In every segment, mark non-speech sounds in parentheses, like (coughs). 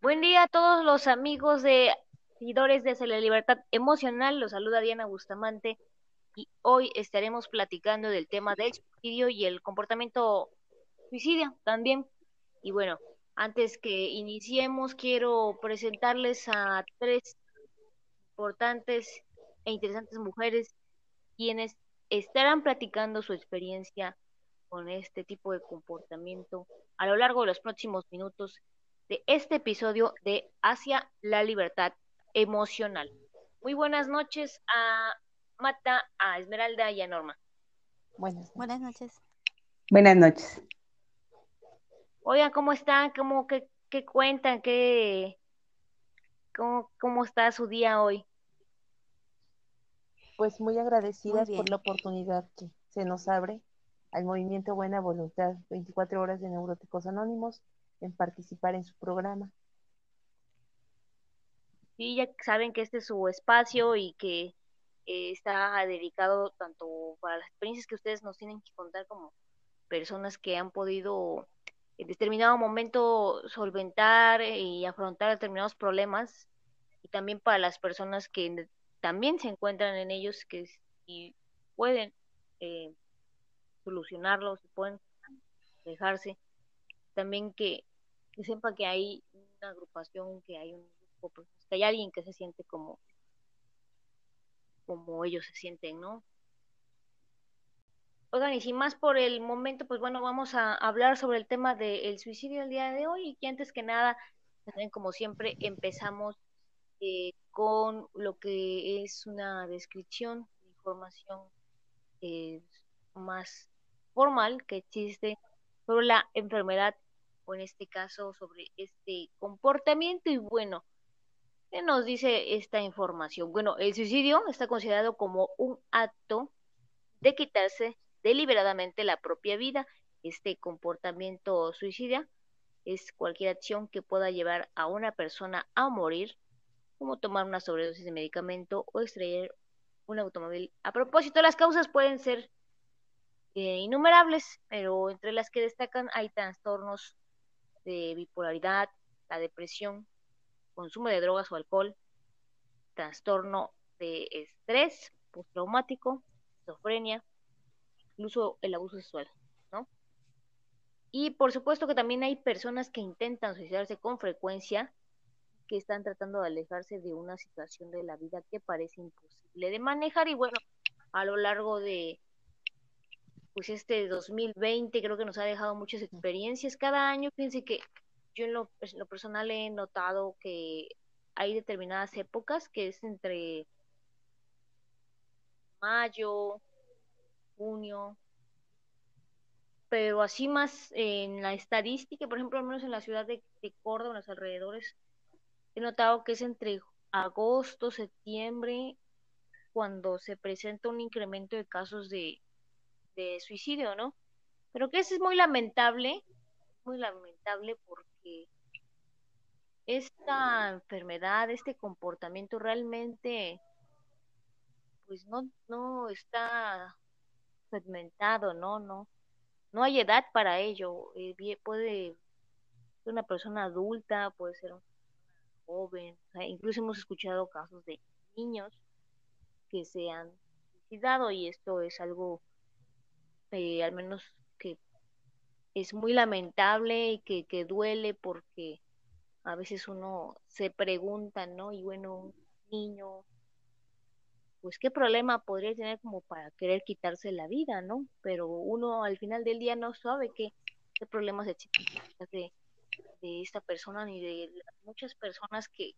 Buen día a todos los amigos de seguidores de la libertad emocional. Los saluda Diana Bustamante y hoy estaremos platicando del tema del suicidio y el comportamiento suicidio también. Y bueno, antes que iniciemos, quiero presentarles a tres importantes e interesantes mujeres quienes estarán platicando su experiencia con este tipo de comportamiento a lo largo de los próximos minutos de este episodio de Hacia la Libertad Emocional. Muy buenas noches a Mata, a Esmeralda y a Norma. Buenas, buenas noches. Buenas noches. Oigan, ¿cómo están? ¿Cómo, qué, qué cuentan? ¿Qué, cómo, ¿Cómo está su día hoy? Pues muy agradecidas por la oportunidad que se nos abre al movimiento Buena Voluntad, 24 horas de Neuróticos Anónimos, en participar en su programa. Sí, ya saben que este es su espacio y que eh, está dedicado tanto para las experiencias que ustedes nos tienen que contar como personas que han podido en determinado momento solventar y afrontar determinados problemas y también para las personas que también se encuentran en ellos que si pueden eh, solucionarlos, pueden dejarse. También que, sepa que hay una agrupación, que hay un grupo, pues, que hay alguien que se siente como, como ellos se sienten, ¿no? Oigan, y sin más por el momento, pues bueno, vamos a hablar sobre el tema del suicidio el día de hoy y que antes que nada, como siempre, empezamos eh, con lo que es una descripción, información eh, más formal que existe sobre la enfermedad o en este caso sobre este comportamiento y bueno, ¿qué nos dice esta información? Bueno, el suicidio está considerado como un acto de quitarse deliberadamente la propia vida. Este comportamiento suicida es cualquier acción que pueda llevar a una persona a morir, como tomar una sobredosis de medicamento o extraer un automóvil. A propósito, las causas pueden ser eh, innumerables, pero entre las que destacan hay trastornos de bipolaridad, la depresión, consumo de drogas o alcohol, trastorno de estrés postraumático, esquizofrenia, incluso el abuso sexual, ¿no? Y por supuesto que también hay personas que intentan suicidarse con frecuencia, que están tratando de alejarse de una situación de la vida que parece imposible de manejar y bueno, a lo largo de pues este 2020 creo que nos ha dejado muchas experiencias. Cada año, fíjense que yo en lo, lo personal he notado que hay determinadas épocas que es entre mayo, junio, pero así más en la estadística, por ejemplo, al menos en la ciudad de, de Córdoba, en los alrededores, he notado que es entre agosto, septiembre, cuando se presenta un incremento de casos de, de suicidio, ¿no? Pero que eso es muy lamentable, muy lamentable porque esta enfermedad, este comportamiento realmente pues no, no está segmentado, ¿no? No, no hay edad para ello. Eh, puede ser una persona adulta, puede ser un joven, incluso hemos escuchado casos de niños que se han suicidado y esto es algo eh, al menos que es muy lamentable y que, que duele porque a veces uno se pregunta, ¿no? Y bueno, un niño, pues qué problema podría tener como para querer quitarse la vida, ¿no? Pero uno al final del día no sabe qué, qué problemas de, de esta persona ni de muchas personas que,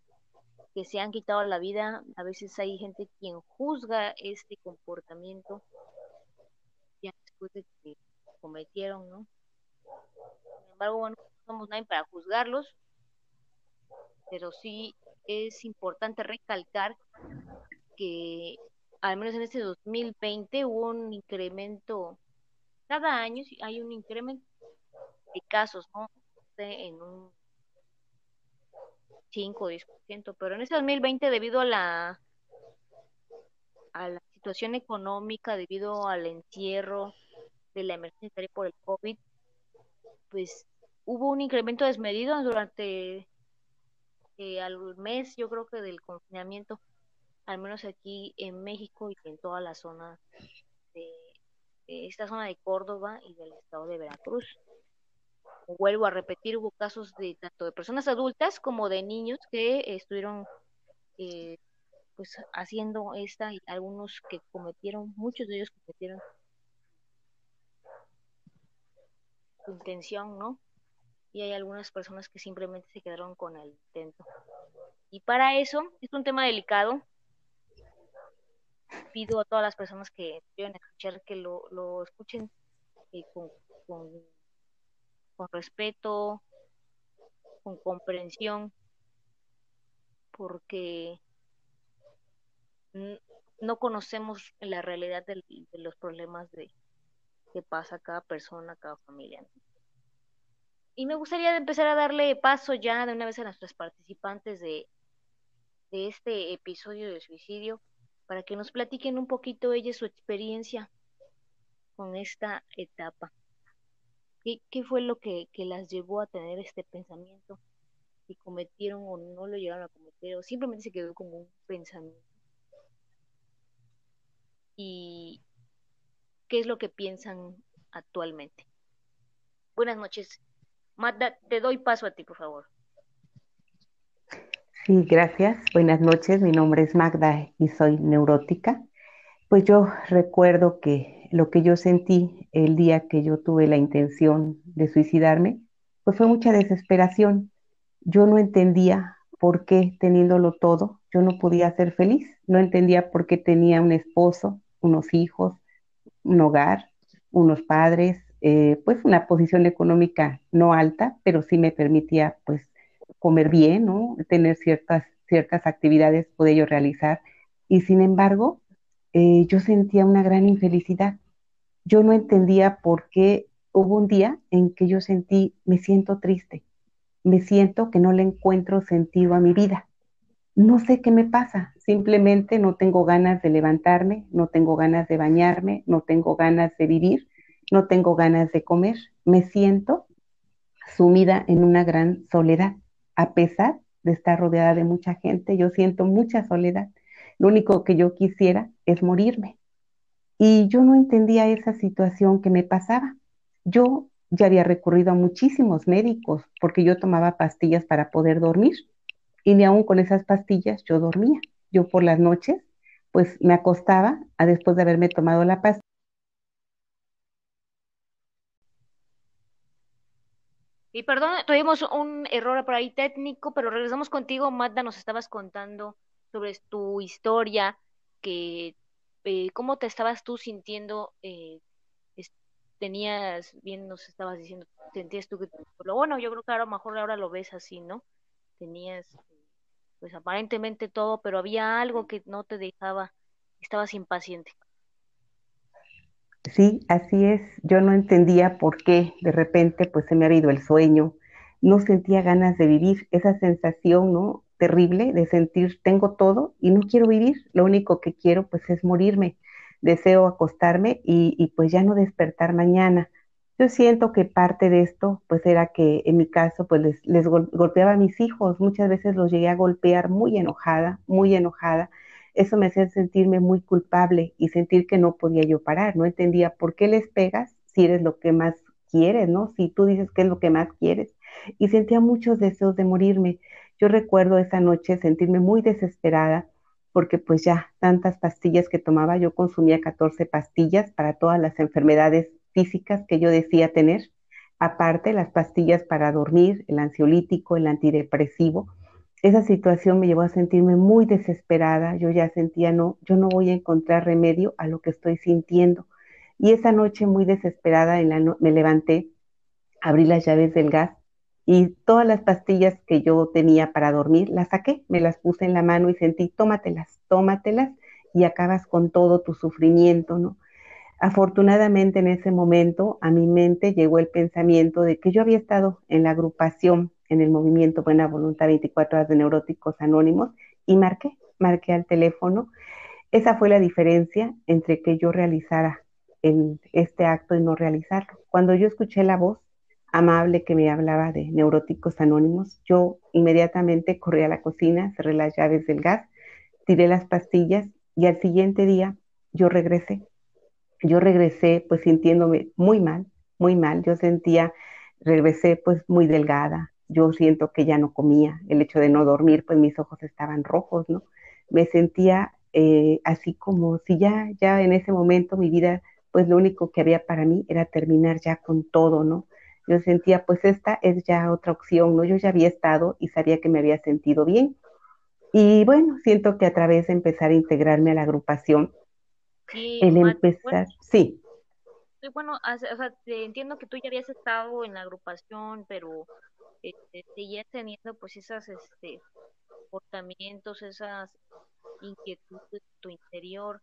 que se han quitado la vida. A veces hay gente quien juzga este comportamiento que cometieron, ¿no? Sin embargo, bueno, no somos nadie para juzgarlos, pero sí es importante recalcar que al menos en este 2020 hubo un incremento, cada año hay un incremento de casos, ¿no? En un 5 o 10%, pero en este 2020 debido a la a la situación económica, debido al encierro, de la emergencia por el COVID, pues hubo un incremento desmedido durante eh, al mes, yo creo que del confinamiento, al menos aquí en México y en toda la zona de, esta zona de Córdoba y del estado de Veracruz. Vuelvo a repetir, hubo casos de tanto de personas adultas como de niños que estuvieron eh, pues haciendo esta y algunos que cometieron, muchos de ellos cometieron su intención, ¿no? Y hay algunas personas que simplemente se quedaron con el intento. Y para eso es un tema delicado. Pido a todas las personas que quieren escuchar que lo, lo escuchen con, con, con respeto, con comprensión, porque no conocemos la realidad de, los problemas de que pasa cada persona, cada familia. Y me gustaría empezar a darle paso ya de una vez a nuestros participantes de, este episodio de suicidio para que nos platiquen un poquito ellos su experiencia con esta etapa. ¿Qué, qué fue lo que, que, las llevó a tener este pensamiento? Si cometieron o no lo llegaron a cometer, o simplemente se quedó como un pensamiento y qué es lo que piensan actualmente. Buenas noches. Magda, te doy paso a ti, por favor. Sí, gracias. Buenas noches. Mi nombre es Magda y soy neurótica. Pues yo recuerdo que lo que yo sentí el día que yo tuve la intención de suicidarme, pues fue mucha desesperación. Yo no entendía por qué teniéndolo todo, yo no podía ser feliz. No entendía por qué tenía un esposo, unos hijos, un hogar, unos padres, eh, pues una posición económica no alta, pero sí me permitía pues comer bien. Tener ciertas, ciertas actividades, poder yo realizar. Y sin embargo, eh, yo sentía una gran infelicidad. Yo no entendía por qué hubo un día en que yo sentí, me siento triste, me siento que no le encuentro sentido a mi vida no sé qué me pasa, simplemente no tengo ganas de levantarme, no tengo ganas de bañarme, no tengo ganas de vivir, no tengo ganas de comer, me siento sumida en una gran soledad, a pesar de estar rodeada de mucha gente, yo siento mucha soledad. Lo único que yo quisiera es morirme. Y yo no entendía esa situación que me pasaba. Yo ya había recurrido a muchísimos médicos porque yo tomaba pastillas para poder dormir y ni aún con esas pastillas yo dormía. Yo por las noches, pues me acostaba a después de haberme tomado la pastilla. Y perdón, tuvimos un error por ahí técnico, pero regresamos contigo, Magda, nos estabas contando sobre tu historia, que eh, cómo te estabas tú sintiendo, eh, tenías, bien nos estabas diciendo, sentías tú que, lo bueno, yo creo que a lo mejor ahora lo ves así, ¿no? Tenías pues aparentemente todo, pero había algo que no te dejaba, estabas impaciente. Sí, así es. Yo no entendía por qué de repente pues se me ha ido el sueño. No sentía ganas de vivir, esa sensación, ¿no? Terrible de sentir tengo todo y no quiero vivir. Lo único que quiero pues es morirme. Deseo acostarme y, y pues ya no despertar mañana. Yo siento que parte de esto, pues era que en mi caso, pues les, golpeaba a mis hijos, muchas veces los llegué a golpear muy enojada, muy enojada. Eso me hacía sentirme muy culpable y sentir que no podía yo parar, no entendía por qué les pegas si eres lo que más quieres, ¿no? Si tú dices que es lo que más quieres. Y sentía muchos deseos de morirme. Yo recuerdo esa noche sentirme muy desesperada porque pues ya tantas pastillas que tomaba, yo consumía 14 pastillas para todas las enfermedades físicas que yo decía tener, aparte las pastillas para dormir, el ansiolítico, el antidepresivo. Esa situación me llevó a sentirme muy desesperada, yo ya sentía, no, yo no voy a encontrar remedio a lo que estoy sintiendo. Y esa noche muy desesperada me levanté, abrí las llaves del gas y todas las pastillas que yo tenía para dormir las saqué, me las puse en la mano y sentí, tómatelas, tómatelas y acabas con todo tu sufrimiento, ¿no? Afortunadamente en ese momento a mi mente llegó el pensamiento de que yo había estado en la agrupación, en el movimiento Buena Voluntad 24 horas de Neuróticos Anónimos y marqué, marqué al teléfono. Esa fue la diferencia entre que yo realizara este acto y no realizarlo. Cuando yo escuché la voz, amable que me hablaba de neuróticos anónimos, yo inmediatamente corrí a la cocina, cerré las llaves del gas, tiré las pastillas y al siguiente día yo regresé. Yo regresé pues sintiéndome muy mal, muy mal. Yo sentía, regresé pues muy delgada. Yo siento que ya no comía. El hecho de no dormir, pues mis ojos estaban rojos, ¿no? Me sentía eh, así como si ya, ya en ese momento mi vida, pues lo único que había para mí era terminar ya con todo, ¿no? Yo sentía, pues esta es ya otra opción, ¿no? Yo ya había estado y sabía que me había sentido bien. Y bueno, siento que a través de empezar a integrarme a la agrupación, el empezar, sí. Bueno, o sea, entiendo que tú ya habías estado en la agrupación, pero este, seguías teniendo pues esas este, comportamientos, esas inquietudes de tu interior.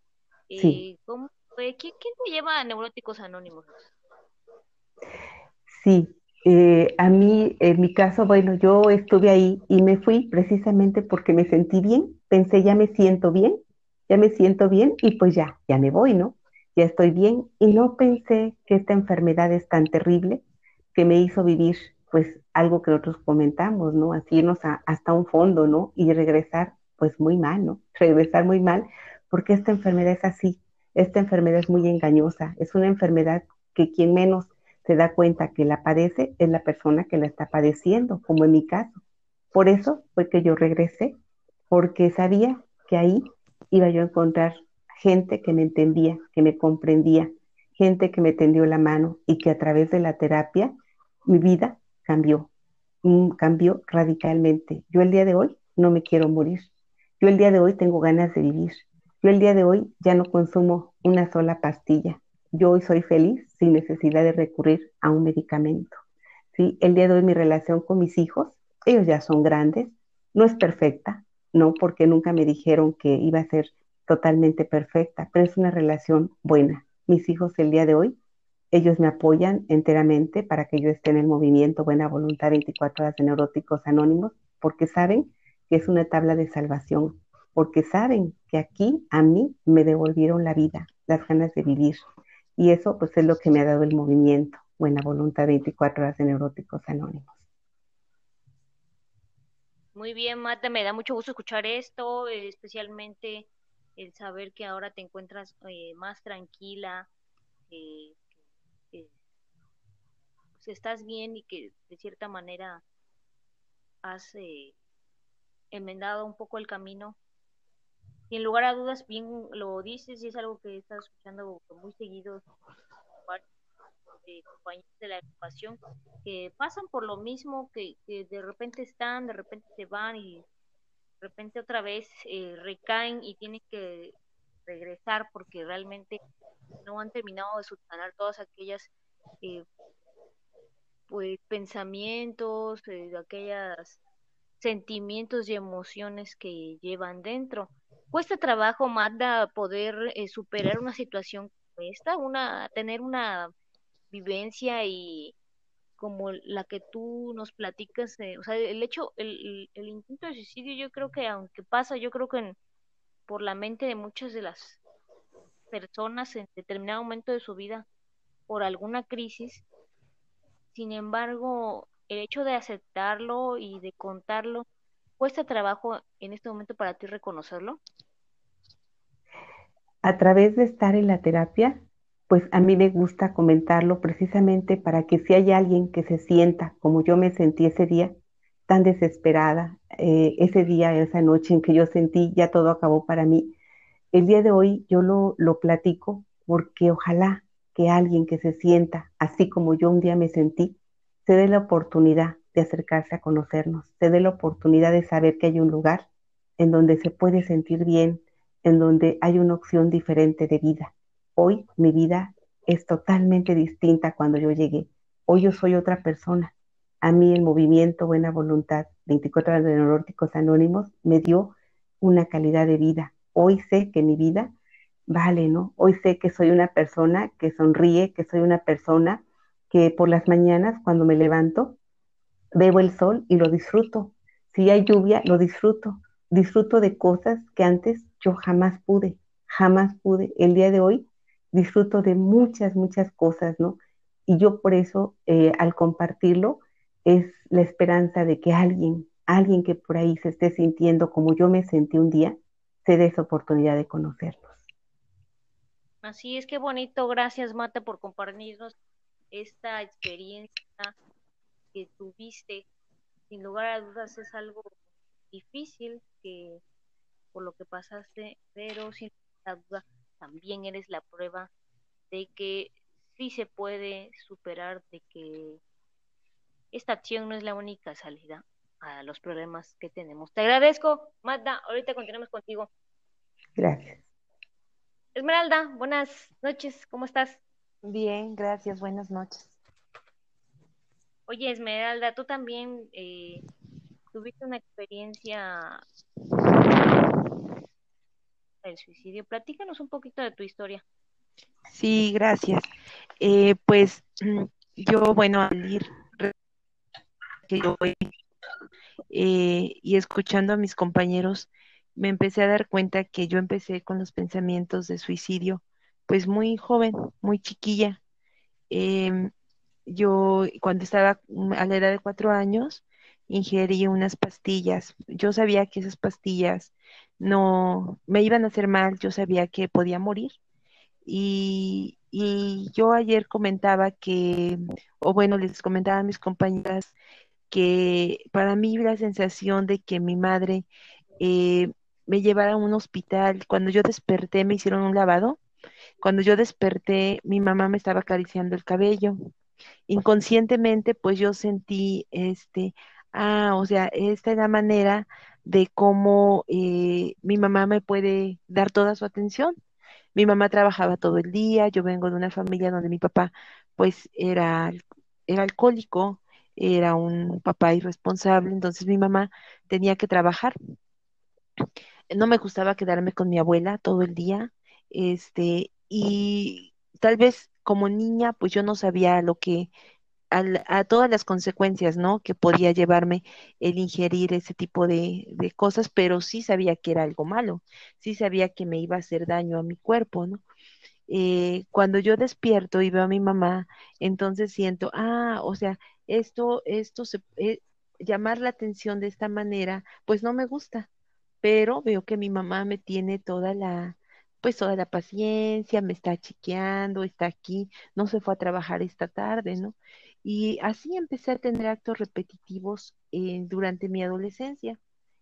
Eh, ¿cómo, ¿quién, te lleva a Neuróticos Anónimos? Sí, eh, a mí, en mi caso, bueno, yo estuve ahí y me fui precisamente porque me sentí bien, pensé, ya me siento bien, ya me siento bien y pues ya, ya me voy, ¿no? Ya estoy bien y no pensé que esta enfermedad es tan terrible que me hizo vivir pues algo que nosotros comentamos, ¿no? Así irnos hasta un fondo, ¿no? Y regresar pues muy mal, ¿no? (laughs) Regresar muy mal porque esta enfermedad es así, esta enfermedad es muy engañosa, es una enfermedad que quien menos se da cuenta que la padece es la persona que la está padeciendo, como en mi caso. Por eso fue que yo regresé, porque sabía que ahí iba yo a encontrar gente que me entendía, que me comprendía, gente que me tendió la mano y que a través de la terapia mi vida cambió, cambió radicalmente. Yo el día de hoy no me quiero morir. Yo el día de hoy tengo ganas de vivir. Yo el día de hoy ya no consumo una sola pastilla. Yo hoy soy feliz sin necesidad de recurrir a un medicamento. ¿sí? El día de hoy mi relación con mis hijos, ellos ya son grandes, no es perfecta, no porque nunca me dijeron que iba a ser totalmente perfecta, pero es una relación buena. Mis hijos el día de hoy, ellos me apoyan enteramente para que yo esté en el movimiento Buena Voluntad 24 horas de Neuróticos Anónimos, porque saben que es una tabla de salvación, porque saben que aquí a mí me devolvieron la vida, las ganas de vivir, y eso pues es lo que me ha dado el movimiento Buena Voluntad 24 horas de Neuróticos Anónimos. Muy bien, Mata, me da mucho gusto escuchar esto, eh, especialmente el saber que ahora te encuentras eh, más tranquila, eh, que pues, estás bien y que de cierta manera has enmendado un poco el camino. Y en lugar a dudas, bien lo dices y es algo que estado escuchando muy seguido de compañeros de la educación que pasan por lo mismo, que, de repente están, de repente se van y de repente otra vez eh, recaen y tienen que regresar porque realmente no han terminado de subsanar todas aquellas eh, pues pensamientos, eh, aquellas sentimientos y emociones que llevan dentro. Cuesta trabajo, Magda, poder eh, superar una situación como esta, una, tener una vivencia y como la que tú nos platicas, o sea, el hecho, el, el, intento de suicidio, yo creo que aunque pasa, yo creo que por la mente de muchas de las personas en determinado momento de su vida, por alguna crisis, sin embargo, el hecho de aceptarlo y de contarlo, ¿cuesta trabajo en este momento para ti reconocerlo? a través de estar en la terapia, pues a mí me gusta comentarlo precisamente para que si hay alguien que se sienta como yo me sentí ese día, tan desesperada, eh, ese día, esa noche en que yo sentí ya todo acabó para mí, el día de hoy yo lo, lo platico porque ojalá que alguien que se sienta así como yo un día me sentí, se dé la oportunidad de acercarse a conocernos, se dé la oportunidad de saber que hay un lugar en donde se puede sentir bien, en donde hay una opción diferente de vida. Hoy mi vida es totalmente distinta cuando yo llegué. Hoy yo soy otra persona. A mí el movimiento Buena Voluntad 24 horas de Neuróticos Anónimos me dio una calidad de vida. Hoy sé que mi vida vale, ¿no? Hoy sé que soy una persona que sonríe, que soy una persona que por las mañanas cuando me levanto veo el sol y lo disfruto. Si hay lluvia, lo disfruto. Disfruto de cosas que antes yo jamás pude, jamás pude. El día de hoy disfruto de muchas, muchas cosas, ¿no? Y yo por eso, eh, al compartirlo, es la esperanza de que alguien, alguien que por ahí se esté sintiendo como yo me sentí un día, se dé esa oportunidad de conocerlos. Así es, que bonito. Gracias, Mata, por compartirnos esta experiencia que tuviste. Sin lugar a dudas es algo difícil que por lo que pasaste, pero sin duda también eres la prueba de que sí se puede superar, de que esta acción no es la única salida a los problemas que tenemos. Te agradezco, Magda. Ahorita continuamos contigo. Gracias. Esmeralda, buenas noches. ¿Cómo estás? Bien, gracias. Buenas noches. Oye, Esmeralda, tú también eh, tuviste una experiencia del suicidio. Platícanos un poquito de tu historia. Sí, gracias. Eh, pues (clears throat) yo, bueno, al ir que yo eh, y escuchando a mis compañeros, me empecé a dar cuenta que yo empecé con los pensamientos de suicidio, pues muy joven, muy chiquilla. Em, yo cuando estaba a la edad de cuatro años, ingerí unas pastillas. Yo sabía que esas pastillas no me iban a hacer mal, yo sabía que podía morir. Y, y yo ayer comentaba que, o bueno, les comentaba a mis compañeras que para mí la sensación de que mi madre eh, me llevara a un hospital, cuando yo desperté me hicieron un lavado, cuando yo desperté mi mamá me estaba acariciando el cabello. Inconscientemente pues yo sentí este, ah, o sea, esta es la manera de cómo eh, mi mamá me puede dar toda su atención. Mi mamá trabajaba todo el día, yo vengo de una familia donde mi papá pues era, era alcohólico, era un papá irresponsable, entonces mi mamá tenía que trabajar. No me gustaba quedarme con mi abuela todo el día, este, y tal vez como niña, pues yo no sabía lo que, a todas las consecuencias, ¿no? Que podía llevarme el ingerir ese tipo de, de, cosas, pero sí sabía que era algo malo, sí sabía que me iba a hacer daño a mi cuerpo, ¿no? Eh, cuando yo despierto y veo a mi mamá, entonces siento, ah, o sea, esto, esto se, eh, llamar la atención de esta manera, pues no me gusta, pero veo que mi mamá me tiene toda la, pues toda la paciencia, me está chequeando, está aquí, no se fue a trabajar esta tarde, ¿no? Y así empecé a tener actos repetitivos eh, durante mi adolescencia.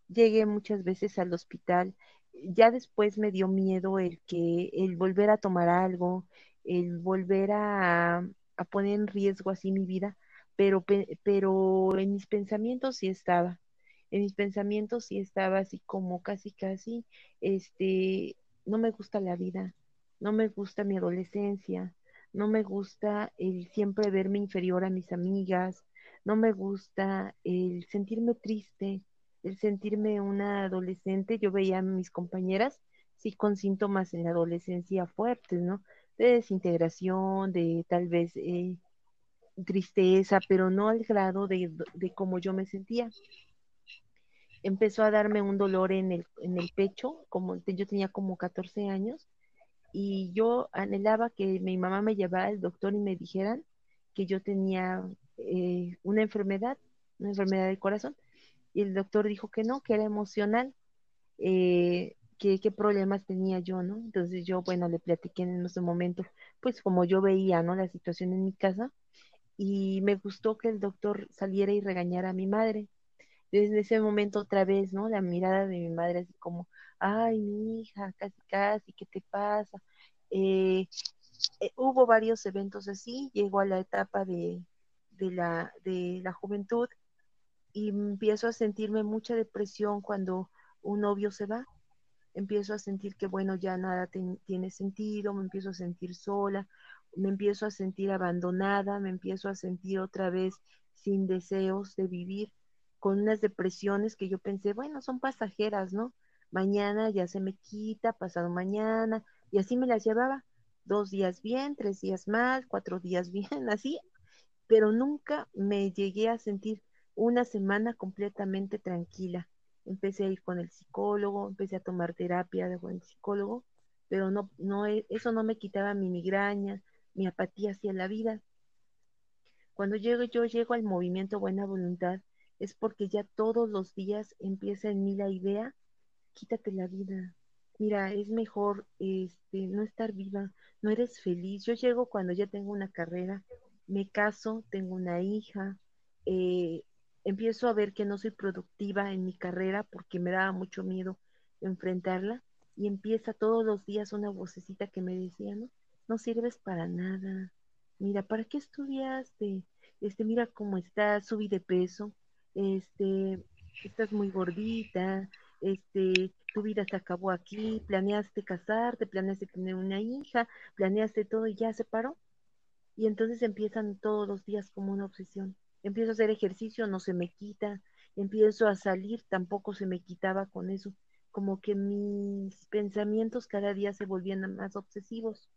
Llegué muchas veces al hospital, ya después me dio miedo el que, el volver a tomar algo, el volver a, a poner en riesgo así mi vida, pero, pero en mis pensamientos sí estaba, en mis pensamientos sí estaba así como casi, casi, este, no me gusta la vida, no me gusta mi adolescencia, no me gusta el siempre verme inferior a mis amigas, no me gusta el sentirme triste, el sentirme una adolescente. Yo veía a mis compañeras, sí, con síntomas en la adolescencia fuertes, ¿no? De desintegración, de tal vez eh, tristeza, pero no al grado de, de cómo yo me sentía. Empezó a darme un dolor en el, en el pecho, como yo tenía como 14 años, y yo anhelaba que mi mamá me llevara al doctor y me dijeran que yo tenía eh, una enfermedad, una enfermedad del corazón, y el doctor dijo que no, que era emocional, eh, que qué problemas tenía yo, ¿no? Entonces yo, bueno, le platiqué en ese momento, pues como yo veía, ¿no? La situación en mi casa, y me gustó que el doctor saliera y regañara a mi madre. Desde ese momento otra vez, ¿no? La mirada de mi madre así como, ay, mi hija, casi, casi, ¿qué te pasa? Eh, eh, hubo varios eventos así, llegó a la etapa de, de, la, de la juventud y empiezo a sentirme mucha depresión cuando un novio se va. Empiezo a sentir que, bueno, ya nada tiene sentido, me empiezo a sentir sola, me empiezo a sentir abandonada, me empiezo a sentir otra vez sin deseos de vivir, con unas depresiones que yo pensé, bueno, son pasajeras, ¿no? Mañana ya se me quita, pasado mañana, y así me las llevaba, dos días bien, tres días mal, cuatro días (laughs) bien, así, pero nunca me llegué a sentir una semana completamente tranquila. Empecé a ir con el psicólogo, empecé a tomar terapia de buen psicólogo, pero no, no, eso no me quitaba mi migraña, mi apatía hacia la vida. Cuando llego, yo llego al movimiento Buena Voluntad, es porque ya todos los días empieza en mí la idea, quítate la vida. Mira, es mejor este, no estar viva, no eres feliz. Yo llego cuando ya tengo una carrera, me caso, tengo una hija, eh, empiezo a ver que no soy productiva en mi carrera porque me daba mucho miedo enfrentarla y empieza todos los días una vocecita que me decía, no, no sirves para nada. Mira, ¿para qué estudiaste? Este, mira cómo estás, subí de peso, este, estás muy gordita, este, tu vida se acabó aquí, planeaste casarte, planeaste tener una hija, planeaste todo y ya se paró. Y entonces empiezan todos los días como una obsesión. Empiezo a hacer ejercicio, no se me quita, empiezo a salir, tampoco se me quitaba con eso. Como que mis pensamientos cada día se volvían más obsesivos.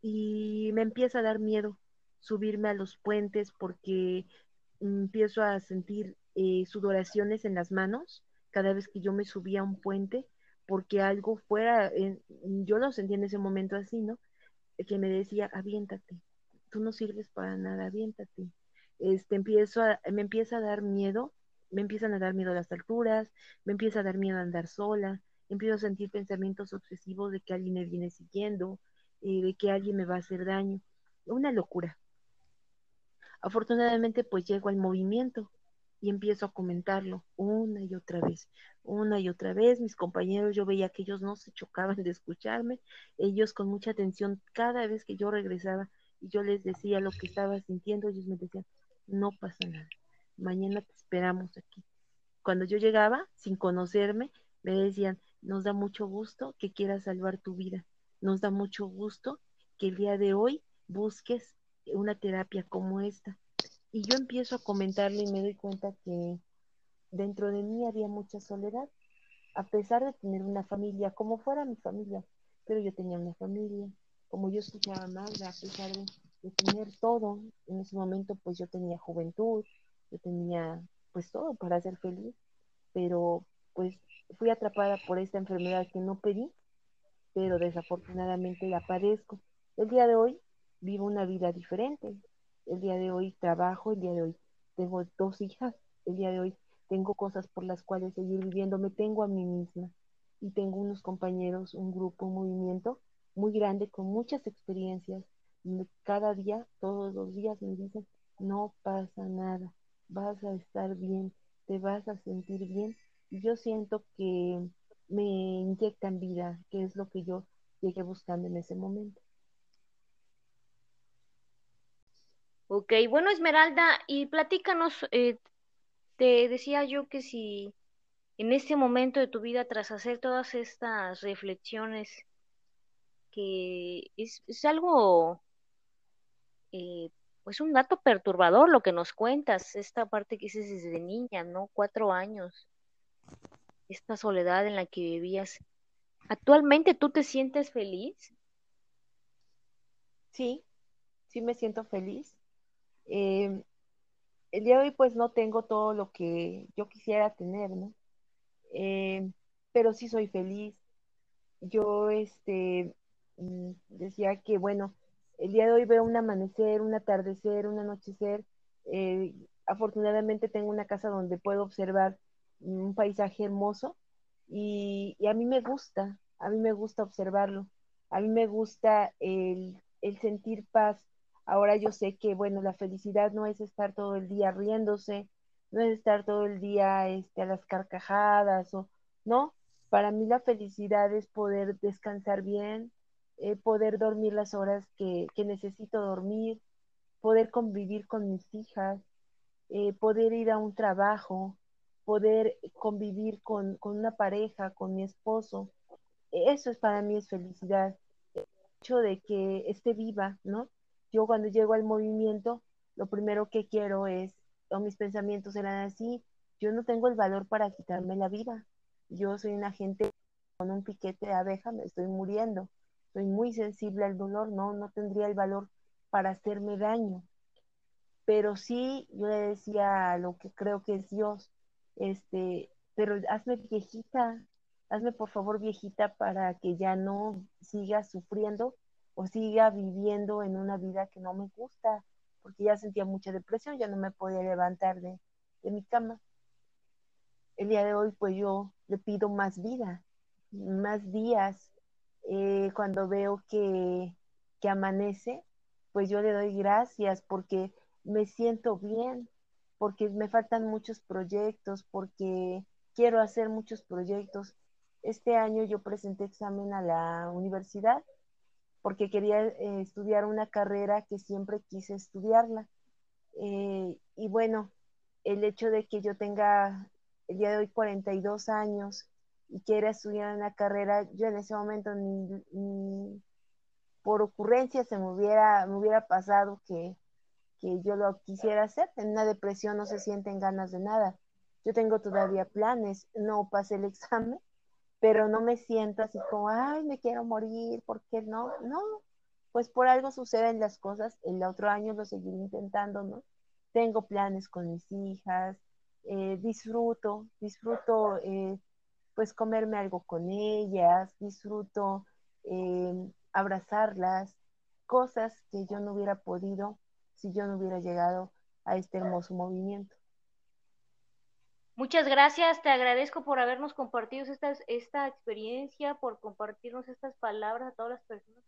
Y me empieza a dar miedo subirme a los puentes porque empiezo a sentir eh, sudoraciones en las manos cada vez que yo me subía a un puente, porque algo fuera, yo lo sentí en ese momento así, ¿no? Que me decía, aviéntate, tú no sirves para nada, aviéntate. Este, empiezo a, me empieza a dar miedo, me empiezan a dar miedo a las alturas, me empieza a dar miedo a andar sola, empiezo a sentir pensamientos obsesivos de que alguien me viene siguiendo, eh, de que alguien me va a hacer daño. Una locura. Afortunadamente, pues llego al movimiento, y empiezo a comentarlo una y otra vez, una y otra vez. Mis compañeros, yo veía que ellos no se chocaban de escucharme, ellos con mucha atención, cada vez que yo regresaba y yo les decía lo que estaba sintiendo, ellos me decían, no pasa nada, mañana te esperamos aquí. Cuando yo llegaba, sin conocerme, me decían, nos da mucho gusto que quieras salvar tu vida, nos da mucho gusto que el día de hoy busques una terapia como esta y yo empiezo a comentarle y me doy cuenta que dentro de mí había mucha soledad, a pesar de tener una familia, como fuera mi familia, pero yo tenía una familia, como yo escuchaba Magda, a pesar de, tener todo, en ese momento pues yo tenía juventud, yo tenía pues todo para ser feliz, pero pues fui atrapada por esta enfermedad que no pedí, pero desafortunadamente la padezco. El día de hoy vivo una vida diferente, el día de hoy trabajo, el día de hoy tengo dos hijas, el día de hoy tengo cosas por las cuales seguir viviendo, me tengo a mí misma y tengo unos compañeros, un grupo, un movimiento muy grande con muchas experiencias. Cada día, todos los días me dicen, no pasa nada, vas a estar bien, te vas a sentir bien. Y yo siento que me inyectan vida, que es lo que yo llegué buscando en ese momento. Ok, bueno Esmeralda, y platícanos, eh, te decía yo que si en este momento de tu vida, tras hacer todas estas reflexiones, que es, algo, eh, pues un dato perturbador lo que nos cuentas, esta parte que dices desde niña, ¿no? Cuatro años, esta soledad en la que vivías. ¿Actualmente tú te sientes feliz? Sí, sí me siento feliz. Eh, el día de hoy pues no tengo todo lo que yo quisiera tener, ¿no? Eh, pero sí soy feliz. Yo este mm, decía que bueno, el día de hoy veo un amanecer, un atardecer, un anochecer. Eh, afortunadamente tengo una casa donde puedo observar un paisaje hermoso y, a mí me gusta, a mí me gusta observarlo, a mí me gusta el sentir paz, Ahora yo sé que, bueno, la felicidad no es estar todo el día riéndose, no es estar todo el día este, a las carcajadas, o, ¿no? Para mí la felicidad es poder descansar bien, eh, poder dormir las horas que, necesito dormir, poder convivir con mis hijas, eh, poder ir a un trabajo, poder convivir con, con, una pareja, con mi esposo. Eso es para mí es felicidad. El hecho de que esté viva, ¿no? Yo cuando llego al movimiento, lo primero que quiero es, o mis pensamientos eran así, yo no tengo el valor para quitarme la vida. Yo soy una gente con un piquete de abeja, me estoy muriendo. Soy muy sensible al dolor, no, no tendría el valor para hacerme daño. Pero sí, yo le decía lo que creo que es Dios, este, pero hazme viejita, hazme por favor viejita para que ya no siga sufriendo o siga viviendo en una vida que no me gusta, porque ya sentía mucha depresión, ya no me podía levantar de, de mi cama. El día de hoy, pues yo le pido más vida, más días. Eh, cuando veo que, que amanece, pues yo le doy gracias porque me siento bien, porque me faltan muchos proyectos, porque quiero hacer muchos proyectos. Este año yo presenté examen a la universidad porque quería eh, estudiar una carrera que siempre quise estudiarla. Eh, y bueno, el hecho de que yo tenga el día de hoy 42 años y quiera estudiar una carrera, yo en ese momento ni, por ocurrencia se me hubiera, me hubiera pasado que, que yo lo quisiera hacer. En una depresión no se sienten ganas de nada. Yo tengo todavía planes, no pasé el examen, pero no me siento así como, ay, me quiero morir, ¿por qué no? No, pues por algo suceden las cosas, el otro año lo seguiré intentando, ¿no? Tengo planes con mis hijas, eh, disfruto, disfruto eh, pues comerme algo con ellas, disfruto eh, abrazarlas, cosas que yo no hubiera podido si yo no hubiera llegado a este hermoso movimiento. Muchas gracias, te agradezco por habernos compartido esta, esta experiencia, por compartirnos estas palabras a todas las personas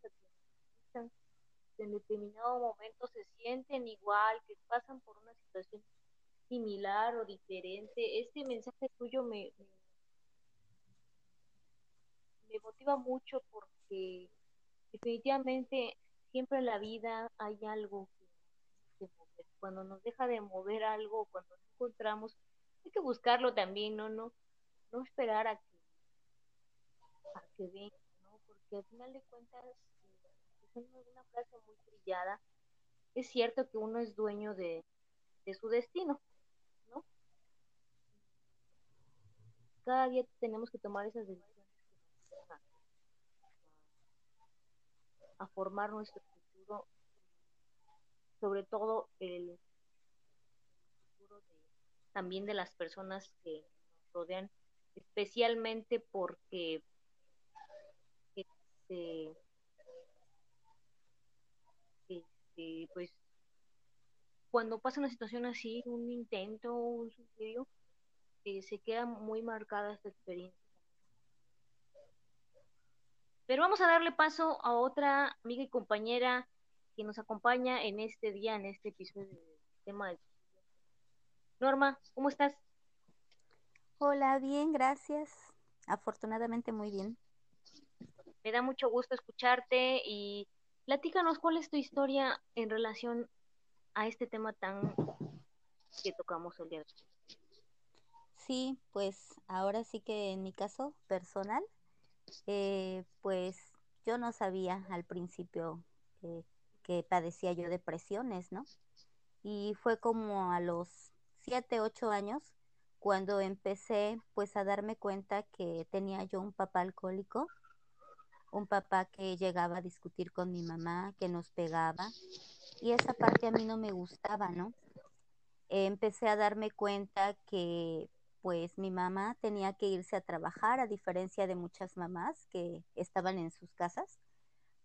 que en determinado momento se sienten igual, que pasan por una situación similar o diferente. Este mensaje tuyo me, me, motiva mucho porque definitivamente siempre en la vida hay algo que, mover. Cuando nos deja de mover algo, cuando no encontramos hay que buscarlo también, ¿no? No, no esperar a que, a que venga, ¿no? Porque al final de cuentas, es una frase muy trillada, es cierto que uno es dueño de, de su destino, ¿no? Cada día tenemos que tomar esas decisiones a formar nuestro futuro, sobre todo el también de las personas que nos rodean, especialmente porque este, este, pues cuando pasa una situación así, un intento, un suicidio, eh, se queda muy marcada esta experiencia. Pero vamos a darle paso a otra amiga y compañera que nos acompaña en este día, en este episodio del tema del Norma, ¿cómo estás? Hola, bien, gracias. Afortunadamente muy bien. Me da mucho gusto escucharte y platícanos cuál es tu historia en relación a este tema tan que tocamos el día de hoy. Sí, pues ahora sí que en mi caso personal, eh, pues yo no sabía al principio eh, que padecía yo depresiones, ¿no? Y fue como a los siete, ocho años, cuando empecé pues a darme cuenta que tenía yo un papá alcohólico, un papá que llegaba a discutir con mi mamá, que nos pegaba, y esa parte a mí no me gustaba, ¿no? empecé a darme cuenta que pues mi mamá tenía que irse a trabajar a diferencia de muchas mamás que estaban en sus casas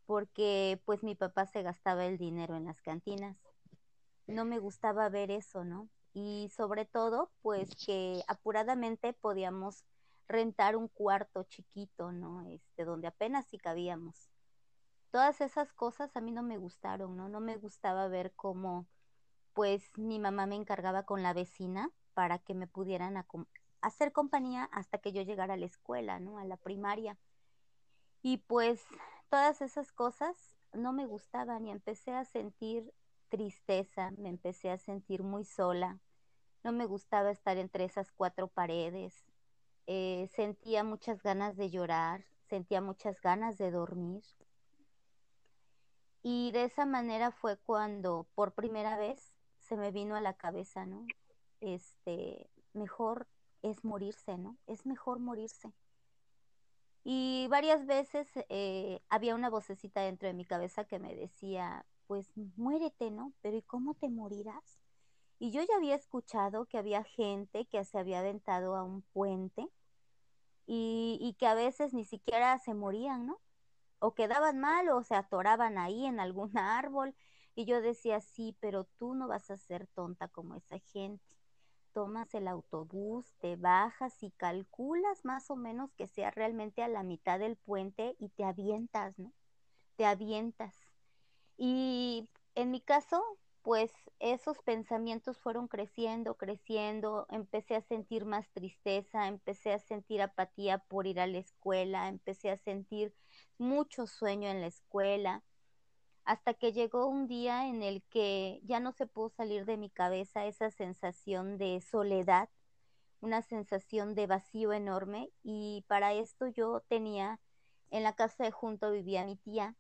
porque pues mi papá se gastaba el dinero en las cantinas. No me gustaba ver eso, ¿no? Y sobre todo pues que apuradamente podíamos rentar un cuarto chiquito, ¿no? Este, donde apenas si cabíamos. Todas esas cosas a mí no me gustaron, ¿no? No me gustaba ver cómo pues mi mamá me encargaba con la vecina para que me pudieran hacer compañía hasta que yo llegara a la escuela, ¿no? A la primaria. Y pues todas esas cosas no me gustaban y empecé a sentir tristeza, me empecé a sentir muy sola, no me gustaba estar entre esas cuatro paredes, eh, sentía muchas ganas de llorar, sentía muchas ganas de dormir. Y de esa manera fue cuando por primera vez se me vino a la cabeza, ¿no? Este, mejor es morirse, ¿no? Es mejor morirse. Y varias veces eh, había una vocecita dentro de mi cabeza que me decía, pues muérete, ¿no? Pero ¿y cómo te morirás? Y yo ya había escuchado que había gente que se había aventado a un puente y, y que a veces ni siquiera se morían, ¿no? O quedaban mal o se atoraban ahí en algún (laughs) árbol. Y yo decía, sí, pero tú no vas a ser tonta como esa gente. Tomas el autobús, te bajas y calculas más o menos que sea realmente a la mitad del puente y te avientas, ¿no? Te avientas. Y en mi caso, pues esos pensamientos fueron creciendo, creciendo, empecé a sentir más tristeza, empecé a sentir apatía por ir a la escuela, empecé a sentir mucho sueño en la escuela, hasta que llegó un día en el que ya no se pudo salir de mi cabeza esa sensación de soledad, una sensación de vacío enorme y para esto yo tenía en la casa de junto vivía mi tía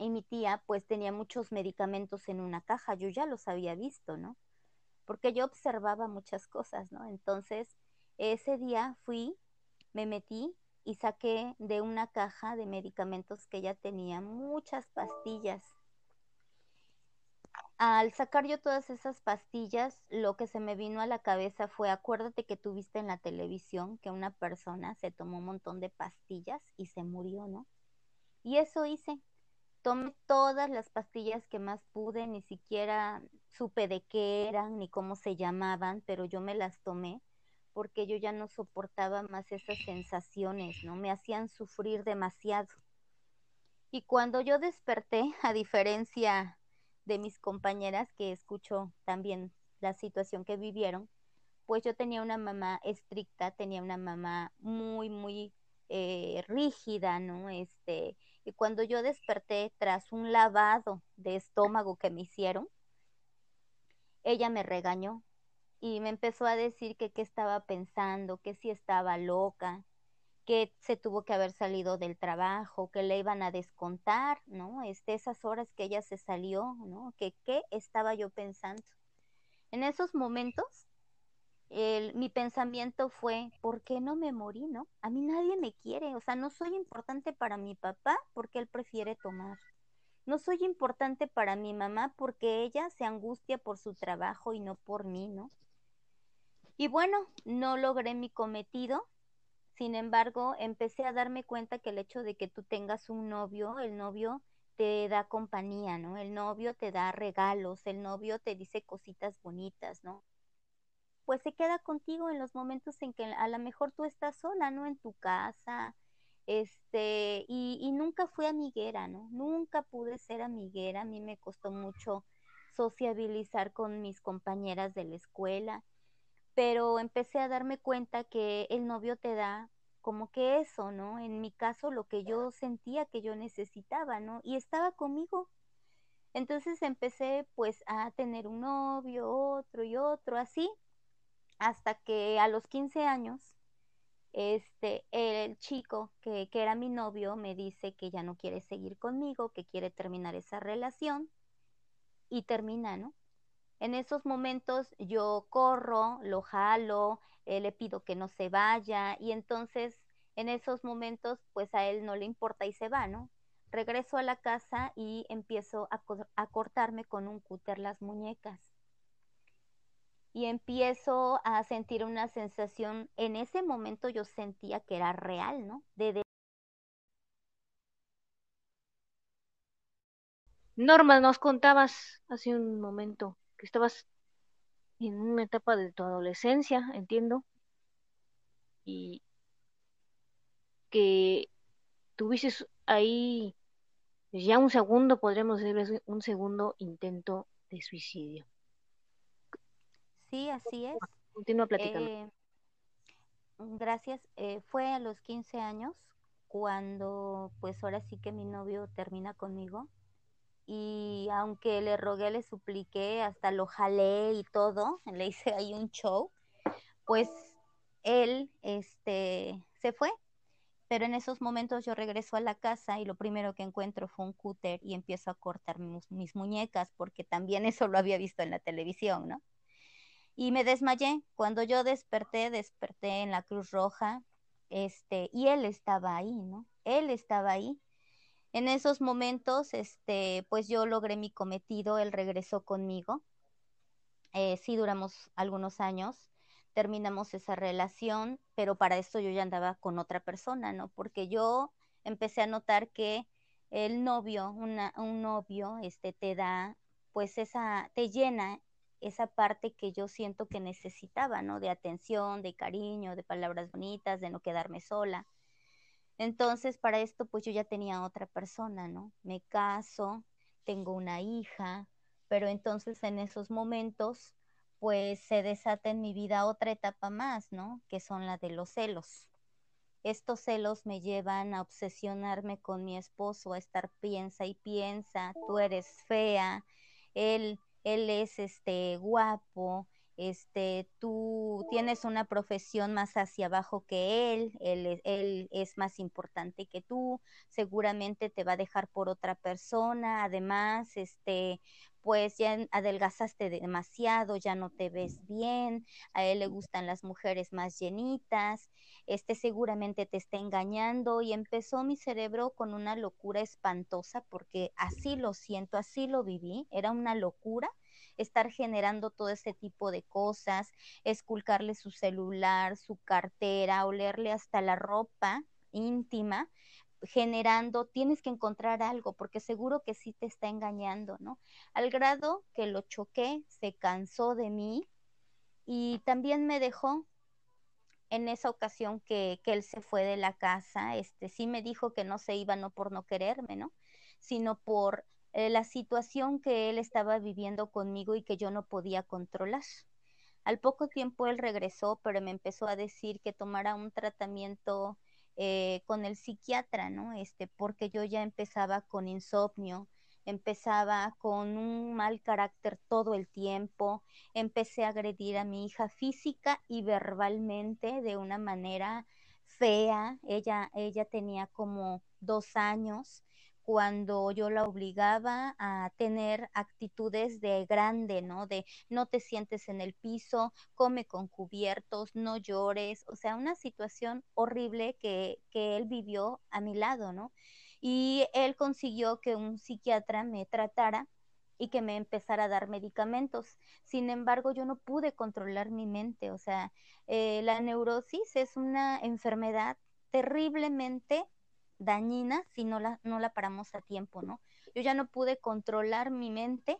y mi tía pues tenía muchos medicamentos en una caja, yo ya los había visto, ¿no? Porque yo observaba muchas cosas, ¿no? Entonces, ese día fui, me metí y saqué de una caja de medicamentos que ella tenía muchas pastillas. Al sacar yo todas esas pastillas, lo que se me vino a la cabeza fue, acuérdate que tuviste en la televisión que una persona se tomó un montón de pastillas y se murió, ¿no? Y eso hice, tomé todas las pastillas que más pude, ni siquiera supe de qué eran ni cómo se llamaban, pero yo me las tomé porque yo ya no soportaba más esas sensaciones, ¿no? Me hacían sufrir demasiado. Y cuando yo desperté, (laughs) a diferencia de mis compañeras que escucho también la situación que vivieron, pues yo tenía una mamá estricta, tenía una mamá muy, muy eh, rígida, ¿no? Este, y cuando yo desperté tras un lavado de estómago que me hicieron, ella me regañó y me empezó a decir que qué estaba pensando, que si estaba loca, que se tuvo que haber salido del trabajo, que le iban a descontar, ¿no? Este, esas horas que ella se salió, ¿no? Que qué estaba yo pensando. En esos momentos mi pensamiento fue, ¿por qué no me morí, no? A mí nadie me quiere, o sea, no soy importante para mi papá porque él prefiere tomar. No soy importante para mi mamá porque ella se angustia por su trabajo y no por mí, ¿no? Y bueno, no logré mi cometido. Sin embargo, empecé a darme cuenta que el hecho de que tú tengas un novio, el novio te da compañía, ¿no? El novio te da regalos, el novio te dice cositas bonitas, ¿no? Pues se queda contigo en los momentos en que a lo mejor tú estás sola, ¿no? En tu casa, este, y, y nunca fui amiguera, ¿no? Nunca pude ser amiguera, a mí me costó mucho sociabilizar con mis compañeras de la escuela, pero empecé a darme cuenta que el novio te da como que eso, ¿no? En mi caso, lo que yo sentía que yo necesitaba, ¿no? Y estaba conmigo. Entonces empecé pues a tener un novio, otro y otro, así, hasta que a los 15 años, este, el chico que, que, era mi novio me dice que ya no quiere seguir conmigo, que quiere terminar esa relación y termina, ¿no? En esos momentos yo corro, lo jalo, eh, le pido que no se vaya y entonces en esos momentos pues a él no le importa y se va, ¿no? Regreso a la casa y empiezo a, a cortarme con un cúter las muñecas y empiezo a sentir una sensación, en ese momento yo sentía que era real, ¿no? De, Norma, nos contabas hace un momento que estabas en una etapa de tu adolescencia, entiendo, y que tuviste ahí ya un segundo, podríamos decir, un segundo intento de suicidio. Sí, así es. Continúa platicando. Eh, gracias. Eh, fue a los 15 años cuando pues ahora sí que mi novio termina conmigo y aunque le rogué, le supliqué, hasta lo jalé y todo, (laughs) le hice ahí un show, pues él este se fue. Pero en esos momentos yo regreso a la casa y lo primero que encuentro fue un cúter y empiezo a cortar mis, mis muñecas porque también (laughs) eso lo había visto en la televisión, ¿no? Y me desmayé. Cuando yo desperté, desperté en la Cruz Roja, este, y él estaba ahí, ¿no? Él estaba ahí. En esos momentos, este, pues yo logré mi cometido, él regresó conmigo. Eh, sí duramos algunos años, terminamos esa relación, pero para esto yo ya andaba con otra persona, ¿no? Porque yo empecé a notar que el novio, una, un novio, este, te da pues esa, te llena esa parte que yo siento que necesitaba, ¿no? De atención, de cariño, de palabras bonitas, de no quedarme sola. Entonces, para esto, pues yo ya tenía otra persona, ¿no? Me caso, tengo una hija, pero entonces en esos momentos, pues se desata en mi vida otra etapa más, ¿no? Que son la de los celos. Estos celos me llevan a obsesionarme con mi esposo, a estar piensa y piensa, tú eres fea, él, él es este guapo, este, tú tienes una profesión más hacia abajo que él, él, él, es más importante que tú, seguramente te va a dejar por otra persona, además, este, pues ya adelgazaste demasiado, ya no te ves bien, a él le gustan las mujeres más llenitas, este seguramente te está engañando y empezó mi cerebro con una locura espantosa porque así lo siento, así lo viví, era una locura estar generando todo ese tipo de cosas, esculcarle su celular, su cartera, olerle hasta la ropa íntima, generando, tienes que encontrar algo, porque seguro que sí te está engañando, ¿no? Al grado que lo choqué, se cansó de mí y también me dejó en esa ocasión que, que él se fue de la casa, este sí me dijo que no se iba no por no quererme, ¿no? Sino por eh, la situación que él estaba viviendo conmigo y que yo no podía controlar. Al poco tiempo él regresó, pero me empezó a decir que tomara un tratamiento eh, con el psiquiatra, ¿no? Este, porque yo ya empezaba con insomnio, empezaba con un mal carácter todo el tiempo, empecé a agredir a mi hija física y verbalmente de una manera fea. Ella, ella tenía como dos años cuando yo la obligaba a tener actitudes de grande, ¿no? De no te sientes en el piso, come con cubiertos, no llores, o sea, una situación horrible que, que él vivió a mi lado, ¿no? Y él consiguió que un psiquiatra me tratara y que me empezara a dar medicamentos. Sin embargo, yo no pude controlar mi mente, o sea, eh, la neurosis es una enfermedad terriblemente dañina si no la, no la paramos a tiempo, ¿no? Yo ya no pude controlar mi mente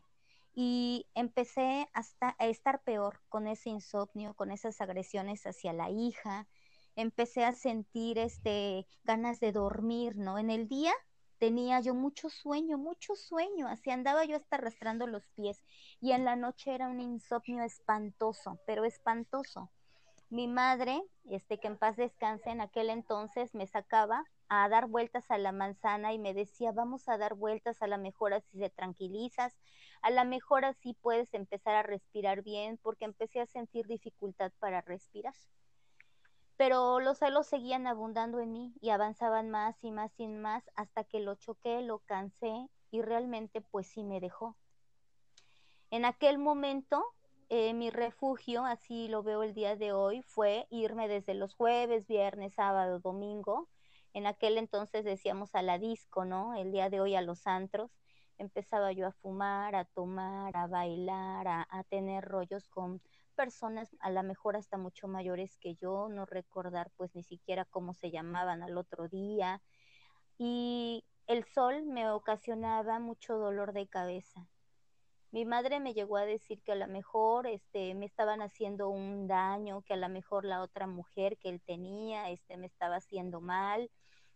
y empecé hasta a estar peor con ese insomnio, con esas agresiones hacia la hija, empecé a sentir este ganas de dormir, ¿no? En el día tenía yo mucho sueño, mucho sueño, así andaba yo hasta arrastrando los pies y en la noche era un insomnio espantoso, pero espantoso. Mi madre, este que en paz descanse, en aquel entonces me sacaba a dar vueltas a la manzana y me decía, vamos a dar vueltas, a la mejor así se tranquilizas, a la mejor así puedes empezar a respirar bien, porque empecé a sentir dificultad para respirar. Pero los celos seguían abundando en mí y avanzaban más y más y más hasta que lo choqué, lo cansé y realmente pues sí me dejó. En aquel momento eh, mi refugio, así lo veo el día de hoy, fue irme desde los jueves, viernes, sábado, domingo, en aquel entonces decíamos a la disco, ¿no? El día de hoy a los antros. Empezaba yo a fumar, a tomar, a bailar, a, a tener rollos con personas a lo mejor hasta mucho mayores que yo, no recordar pues ni siquiera cómo se llamaban al otro día. Y el sol me ocasionaba mucho dolor de cabeza. Mi madre me llegó a decir que a lo mejor este, me estaban haciendo un daño, que a lo mejor la otra mujer que él tenía este, me estaba haciendo mal.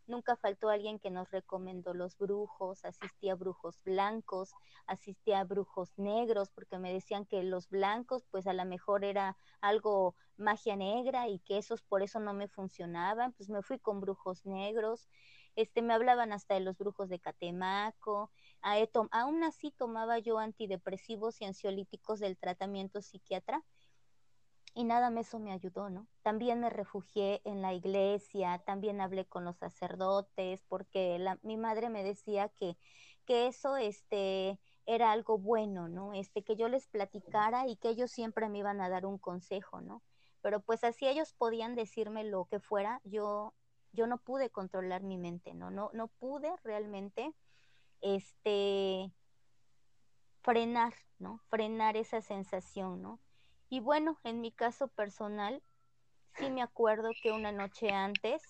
Nunca faltó alguien que nos recomendó los brujos, asistía a brujos blancos, asistía a brujos negros, porque me decían que los blancos, pues a lo mejor era algo magia negra y que esos por eso no me funcionaban, pues me fui con brujos negros, este, me hablaban hasta de los brujos de Catemaco, aún así tomaba yo antidepresivos y ansiolíticos del tratamiento psiquiatra y nada más eso me ayudó, ¿no? También me refugié en la iglesia, también hablé con los sacerdotes, porque la, mi madre me decía que, que eso este, era algo bueno, ¿no? Este, que yo les platicara y que ellos siempre me iban a dar un consejo, ¿no? Pero pues así ellos podían decirme lo que fuera, yo, yo no pude controlar mi mente, ¿no? No, no pude realmente, este, frenar, ¿no? Frenar esa sensación, ¿no? Y bueno, en mi caso personal, sí me acuerdo que una noche antes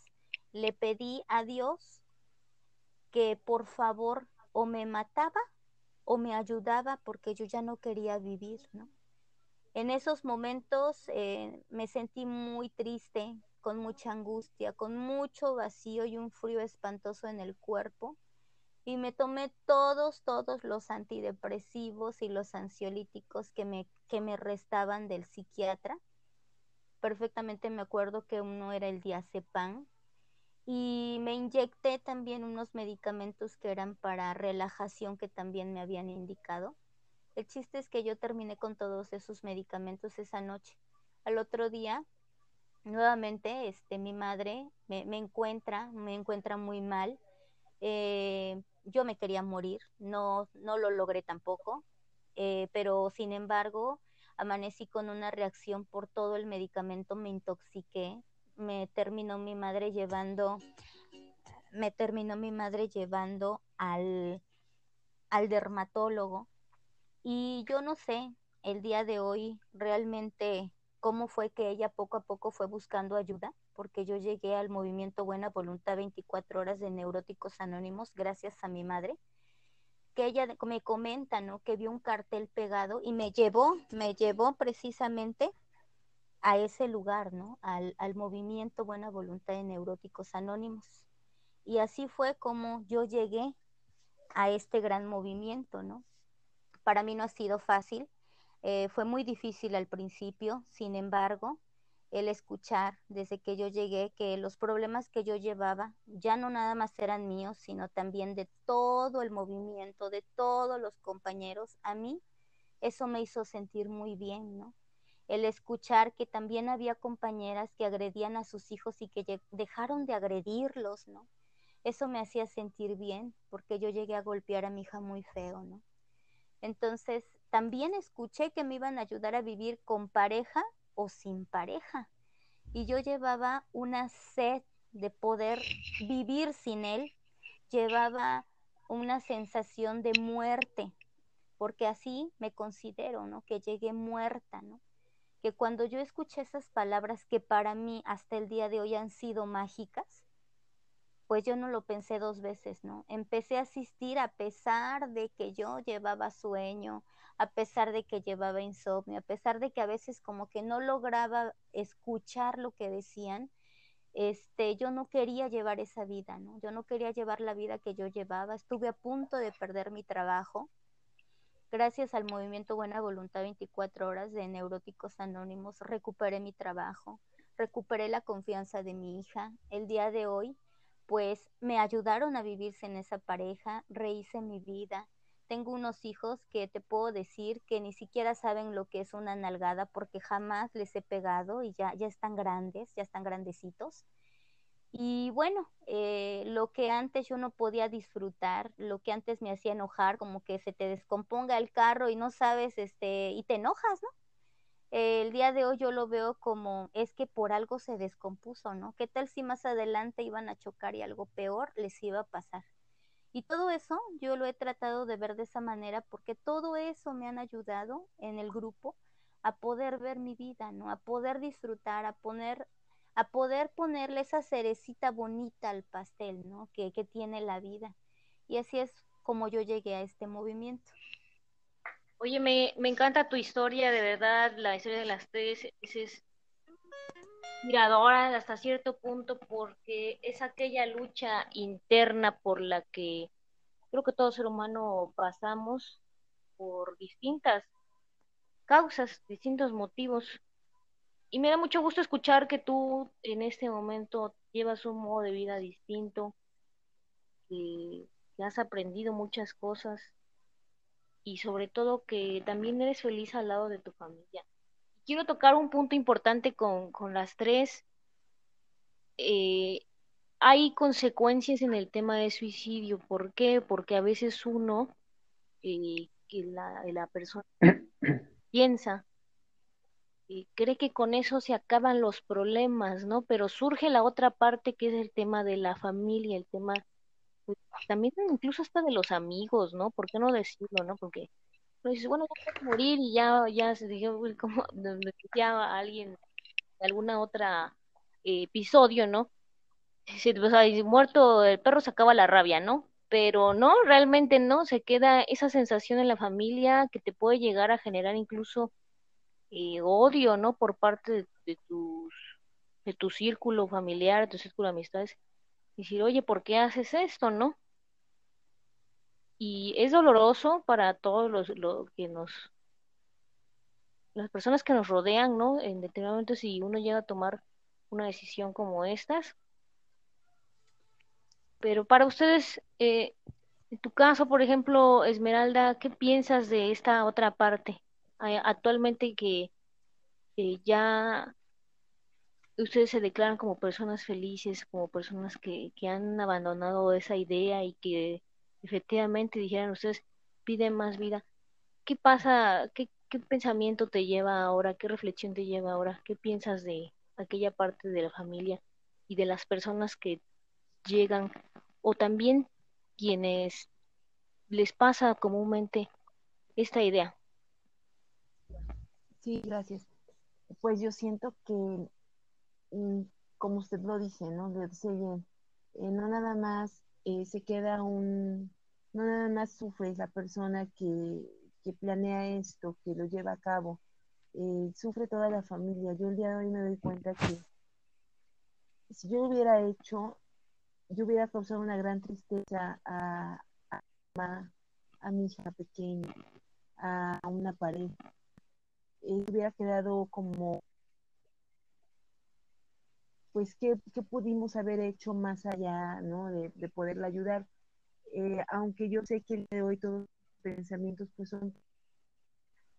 le pedí a Dios que por favor o me mataba o me ayudaba porque yo ya no quería vivir, ¿no? En esos momentos eh, me sentí muy triste, con mucha angustia, con mucho vacío y un frío espantoso en el cuerpo. Y me tomé todos, todos los antidepresivos y los ansiolíticos que me, que me restaban del psiquiatra. Perfectamente me acuerdo que uno era el diazepam, y me inyecté también unos medicamentos que eran para relajación que también me habían indicado. El chiste es que yo terminé con todos esos medicamentos esa noche. Al otro día, nuevamente, este, mi madre me, encuentra, me encuentra muy mal. Eh, yo me quería morir, no, no lo logré tampoco, eh, pero sin embargo, amanecí con una reacción por todo el medicamento, me intoxiqué, me terminó mi madre llevando, me terminó mi madre llevando al, al dermatólogo y yo no sé el día de hoy realmente cómo fue que ella poco a poco fue buscando ayuda, porque yo llegué al movimiento Buena Voluntad 24 horas de Neuróticos Anónimos gracias a mi madre, que ella me comenta, ¿no? Que vio un cartel pegado y me llevó, me llevó precisamente a ese lugar, ¿no? Al, al movimiento Buena Voluntad de Neuróticos Anónimos. Y así fue como yo llegué a este gran movimiento, ¿no? Para mí no ha sido fácil, eh, fue muy difícil al principio, sin embargo, el escuchar desde que yo llegué que los problemas que yo llevaba ya no nada más eran míos, sino también de todo el movimiento, de todos los compañeros, a mí eso me hizo sentir muy bien, ¿no? el escuchar que también había compañeras que agredían a sus hijos y que dejaron de agredirlos, ¿no? Eso me hacía sentir bien porque yo llegué a golpear a mi hija muy feo, ¿no? Entonces, también escuché que me iban a ayudar a vivir con pareja o sin pareja. Y yo llevaba una sed de poder vivir sin él, llevaba una sensación de muerte, porque así me considero, ¿no? Que llegué muerta, ¿no? que cuando yo escuché esas palabras que para mí hasta el día de hoy han sido mágicas, pues yo no lo pensé dos veces, ¿no? Empecé a asistir a pesar de que yo llevaba sueño, a pesar de que llevaba insomnio, a pesar de que a veces como que no lograba escuchar lo que decían, este, yo no quería llevar esa vida, ¿no? Yo no quería llevar la vida que yo llevaba, estuve a punto de perder mi trabajo, Gracias al movimiento Buena Voluntad 24 horas de Neuróticos Anónimos, recuperé mi trabajo, recuperé la confianza de mi hija. El día de hoy, pues me ayudaron a vivirse en esa pareja, rehice mi vida. Tengo unos hijos que te puedo decir que ni siquiera saben lo que es una nalgada porque jamás les he pegado y ya, ya están grandes, ya están grandecitos. Y bueno, eh, lo que antes yo no podía disfrutar, lo que antes me hacía enojar, como que se te descomponga el carro y no sabes, este, y te enojas, ¿no? El día de hoy yo lo veo como es que por algo se descompuso, ¿no? ¿Qué tal si más adelante iban a chocar y algo peor les iba a pasar? Y todo eso yo lo he tratado de ver de esa manera porque todo eso me han ayudado en el grupo a poder ver mi vida, ¿no? A poder disfrutar, a poner a poder ponerle esa cerecita bonita al pastel, ¿no? Que, que tiene la vida. Y así es como yo llegué a este movimiento. Oye, me, me encanta tu historia, de verdad, la historia de las tres es inspiradora hasta cierto punto porque es aquella lucha interna por la que creo que todo ser humano pasamos por distintas causas, distintos motivos. Y me da mucho gusto escuchar que tú en este momento llevas un modo de vida distinto, que, has aprendido muchas cosas y sobre todo que también eres feliz al lado de tu familia. Quiero tocar un punto importante con, las tres. Eh, hay consecuencias en el tema de suicidio. ¿Por qué? Porque a veces uno, eh, que la, la persona (coughs) piensa y cree que con eso se acaban los problemas, ¿no? Pero surge la otra parte que es el tema de la familia, el tema pues, también incluso hasta de los amigos, ¿no? ¿Por qué no decirlo, no? Porque pues, bueno, ya puedo morir y ya, ya se dijo, como (laughs) decía alguien de alguna otra eh, episodio, ¿no? Si, pues, muerto el perro se acaba la rabia, ¿no? pero no, realmente no, se queda esa sensación en la familia que te puede llegar a generar incluso eh, odio, ¿no? Por parte de, de, tus, de tu círculo familiar, de tu círculo de amistades. Decir, oye, ¿por qué haces esto, no? Y es doloroso para todos los lo que nos, las personas que nos rodean, ¿no? En determinado momento, si uno llega a tomar una decisión como estas, pero para ustedes, eh, en tu caso, por ejemplo, Esmeralda, ¿qué piensas de esta otra parte? Actualmente que ya ustedes se declaran como personas felices, como personas que, que han abandonado esa idea y que efectivamente dijeran ustedes, piden más vida. ¿Qué pasa? ¿Qué, ¿Qué pensamiento te lleva ahora? ¿Qué reflexión te lleva ahora? ¿Qué piensas de aquella parte de la familia y de las personas que llegan o también quienes les pasa comúnmente esta idea. Sí, gracias. Pues yo siento que, como usted lo dice, ¿no? Lo dice bien, eh, no nada más eh, se queda un, no nada más sufre la persona que, que planea esto, que lo lleva a cabo, eh, sufre toda la familia. Yo el día de hoy me doy cuenta que si yo hubiera hecho yo hubiera causado una gran tristeza a, a, mi hija pequeña, a una pareja. Eh, hubiera quedado como, pues, ¿qué, pudimos haber hecho más allá, ¿no? De, poderla ayudar. Eh, aunque yo sé que el de hoy todos los pensamientos pues son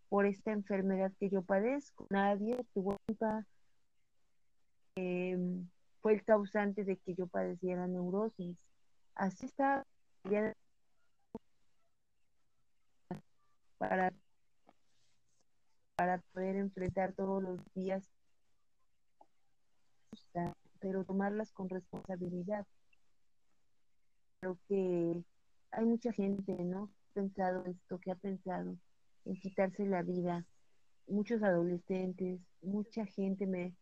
por esta enfermedad que yo padezco. Nadie tuvo culpa. Eh, fue el causante de que yo padeciera neurosis. Así está para, para poder enfrentar todos los días, pero tomarlas con responsabilidad. Creo que hay mucha gente, ¿no? Pensado esto, que ha pensado en quitarse la vida. Muchos adolescentes, mucha gente me,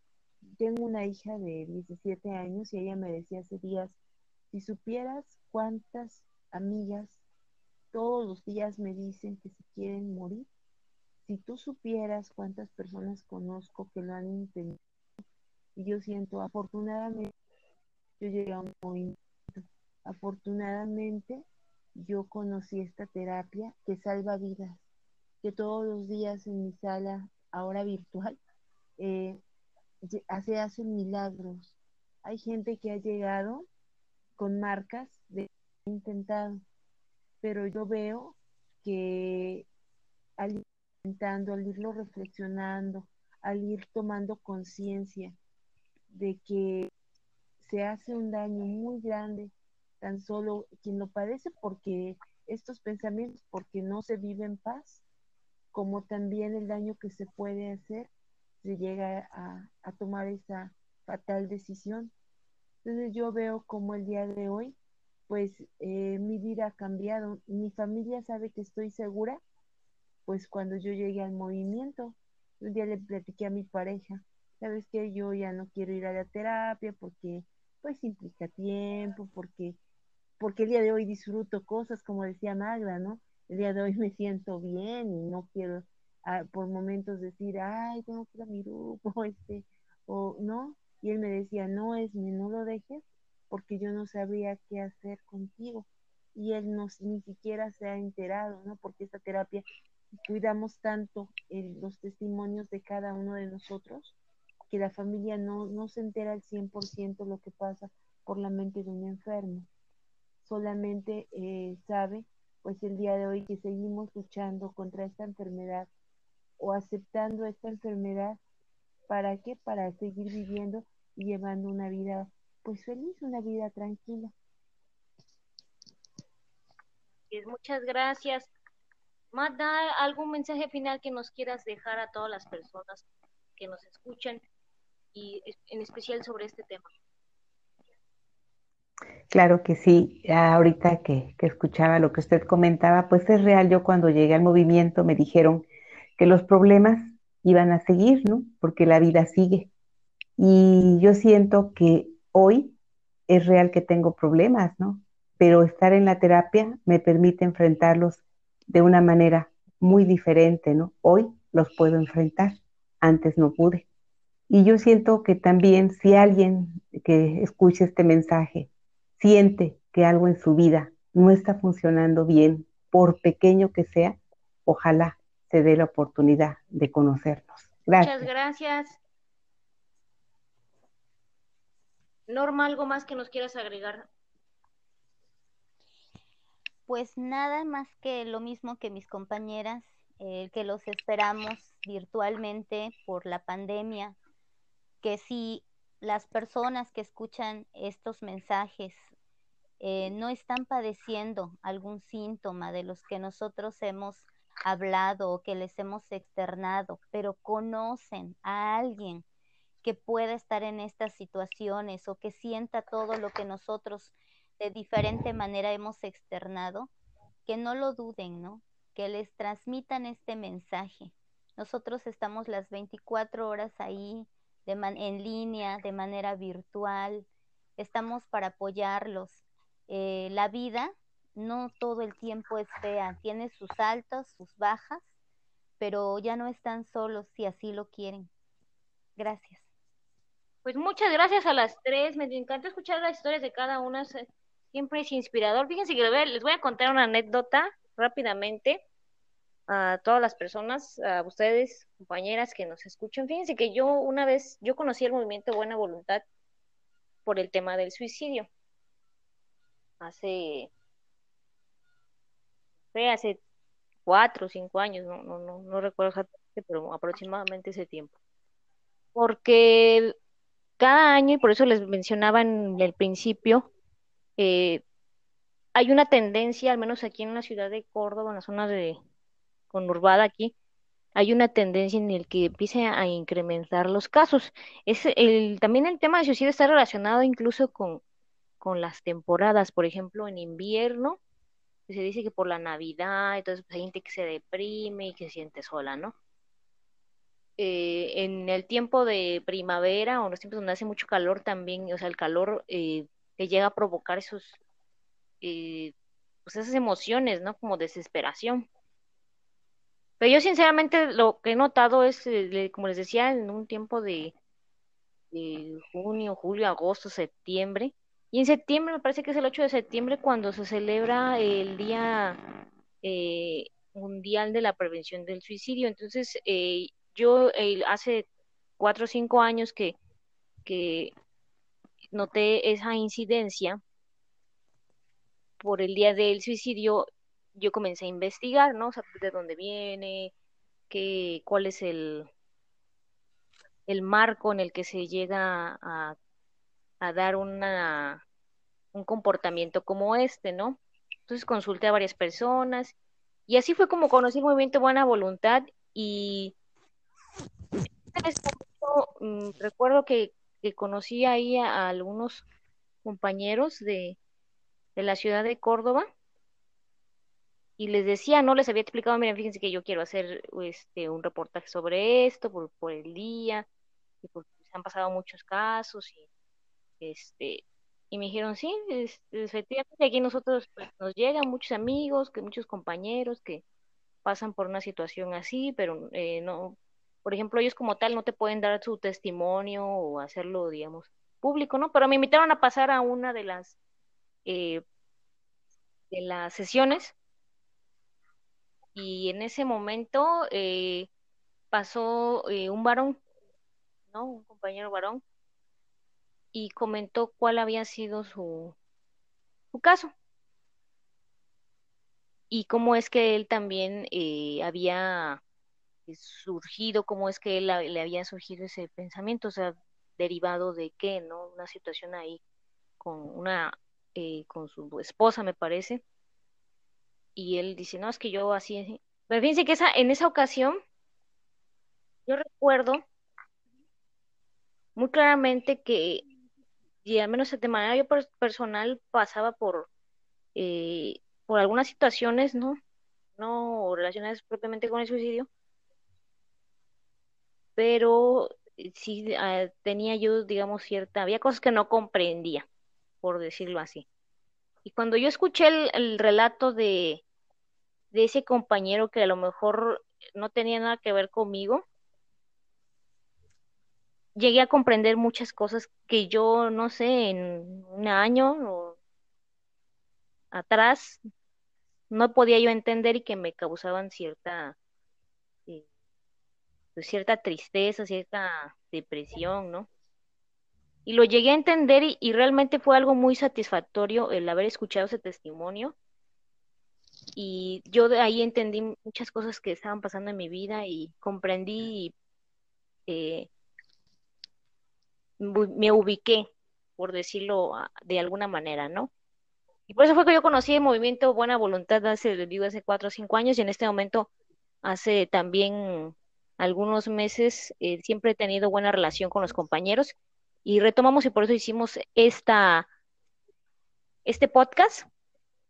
tengo una hija de 17 años y ella me decía hace días, si supieras cuántas amigas todos los días me dicen que se quieren morir, si tú supieras cuántas personas conozco que lo han intentado, y yo siento, afortunadamente, yo llegué a un movimiento, afortunadamente, yo conocí esta terapia que salva vidas, que todos los días en mi sala, ahora virtual, eh, se hacen milagros. Hay gente que ha llegado con marcas de intentado, pero yo veo que al ir intentando, al irlo reflexionando, al ir tomando conciencia de que se hace un daño muy grande, tan solo quien lo padece porque estos pensamientos, porque no se vive en paz, como también el daño que se puede hacer se llega a, tomar esa fatal decisión. Entonces yo veo como el día de hoy, pues eh, mi vida ha cambiado. Mi familia sabe que estoy segura, pues cuando yo llegué al movimiento, un día le platiqué a mi pareja, sabes que yo ya no quiero ir a la terapia porque pues implica tiempo, porque porque el día de hoy disfruto cosas como decía Magda, ¿no? El día de hoy me siento bien y no quiero por momentos decir, ay, tengo que ir a mi grupo, (laughs) este, o no. Y él me decía, no, es no lo dejes porque yo no sabría qué hacer contigo. Y él no, ni siquiera se ha enterado, ¿no? Porque esta terapia cuidamos tanto los testimonios de cada uno de nosotros que la familia no, no se entera al 100% lo que pasa por la mente de un enfermo. Solamente eh, sabe, pues el día de hoy que seguimos luchando contra esta enfermedad o aceptando esta enfermedad. ¿Para qué? Para seguir viviendo y llevando una vida pues feliz, una vida tranquila. Muchas gracias. Mata, ¿algún mensaje final que nos quieras dejar a todas las personas que nos escuchan y en especial sobre este tema? Claro que sí, ahorita que, que, escuchaba lo que usted comentaba, pues es real, yo cuando llegué al movimiento me dijeron que los problemas iban a seguir, ¿no? Porque la vida sigue. Y yo siento que hoy es real que tengo problemas, ¿no? pero estar en la terapia me permite enfrentarlos de una manera muy diferente, ¿no? Hoy los puedo enfrentar, antes no pude. Y yo siento que también si alguien que escuche este mensaje siente que algo en su vida no está funcionando bien, por pequeño que sea, ojalá se dé la oportunidad de conocernos. Gracias. Muchas gracias. Norma, ¿algo más que nos quieras agregar? Pues nada más que lo mismo que mis compañeras, eh, que los esperamos virtualmente por la pandemia, que si las personas que escuchan estos mensajes eh, no están padeciendo algún síntoma de los que nosotros hemos hablado o que les hemos externado, pero conocen a alguien que pueda estar en estas situaciones o que sienta todo lo que nosotros de diferente manera hemos externado, que no lo duden, ¿no? Que les transmitan este mensaje. Nosotros estamos las 24 horas ahí de en línea, de manera virtual, estamos para apoyarlos. Eh, la vida no todo el tiempo es fea, tiene sus altos, sus bajas, pero ya no están solos si así lo quieren. Gracias. Pues muchas gracias a las tres, me encanta escuchar las historias de cada una, siempre es inspirador. Fíjense que les voy a contar una anécdota rápidamente a todas las personas, a ustedes, compañeras que nos escuchan. Fíjense que yo una vez, yo conocí el movimiento Buena Voluntad por el tema del suicidio. Hace, fue hace cuatro o cinco años, no, no, no, no recuerdo exactamente, pero aproximadamente ese tiempo. Porque cada año, y por eso les mencionaba en el principio, eh, hay una tendencia, al menos aquí en la ciudad de Córdoba, en la zona de conurbada aquí, hay una tendencia en el que empiece a incrementar los casos. Es el, también el tema de suicidio está relacionado incluso con, con las temporadas, por ejemplo, en invierno, se dice que por la Navidad, entonces pues, hay gente que se deprime y que se siente sola, ¿no? Eh, en el tiempo de primavera o en los tiempos donde hace mucho calor también, o sea, el calor eh, que llega a provocar esos, eh, pues esas emociones, ¿no? Como desesperación. Pero yo sinceramente lo que he notado es, como les decía, en un tiempo de, junio, julio, agosto, septiembre, y en septiembre, me parece que es el 8 de septiembre, cuando se celebra el Día Mundial de la Prevención del Suicidio. Entonces, eh, yo eh, hace cuatro o cinco años que, que noté esa incidencia por el día del suicidio, yo comencé a investigar, ¿no? O de dónde viene, qué, cuál es el, el marco en el que se llega a, a dar una, un comportamiento como este, ¿no? Entonces consulté a varias personas y así fue como conocí el movimiento Buena Voluntad y (laughs) Mm, recuerdo que, conocí ahí a, algunos compañeros de, la ciudad de Córdoba y les decía, no les había explicado, miren, fíjense que yo quiero hacer este un reportaje sobre esto por, por el día, y porque se han pasado muchos casos y este y me dijeron, sí, efectivamente aquí nosotros pues, nos llegan muchos amigos, que muchos compañeros que pasan por una situación así, pero eh, no por ejemplo, ellos como tal no te pueden dar su testimonio o hacerlo, digamos, público, ¿no? Pero me invitaron a pasar a una de las eh, de las sesiones y en ese momento eh, pasó eh, un varón, ¿no? Un compañero varón y comentó cuál había sido su, su caso y cómo es que él también había surgido, cómo es que él, le había surgido ese pensamiento, o sea, derivado de qué, ¿no? Una situación ahí con una, eh, con su esposa, me parece, y él dice, no, es que yo así, pero fíjense que esa, en esa ocasión, yo recuerdo muy claramente que, y al menos de manera yo personal pasaba por, eh, por algunas situaciones, ¿no? No relacionadas propiamente con el suicidio, pero sí ah, tenía yo, digamos, cierta, había cosas que no comprendía, por decirlo así. Y cuando yo escuché el, relato de, ese compañero que a lo mejor no tenía nada que ver conmigo, llegué a comprender muchas cosas que yo, no sé, en un año o atrás no podía yo entender y que me causaban cierta eh, pues cierta tristeza, cierta depresión, ¿no? Y lo llegué a entender y, y, realmente fue algo muy satisfactorio el haber escuchado ese testimonio. Y yo de ahí entendí muchas cosas que estaban pasando en mi vida y comprendí eh, me ubiqué, por decirlo de alguna manera, ¿no? Y por eso fue que yo conocí el movimiento Buena Voluntad hace, hace cuatro o cinco años y en este momento, hace también algunos meses, eh, siempre he tenido buena relación con los compañeros y retomamos y por eso hicimos esta, este podcast.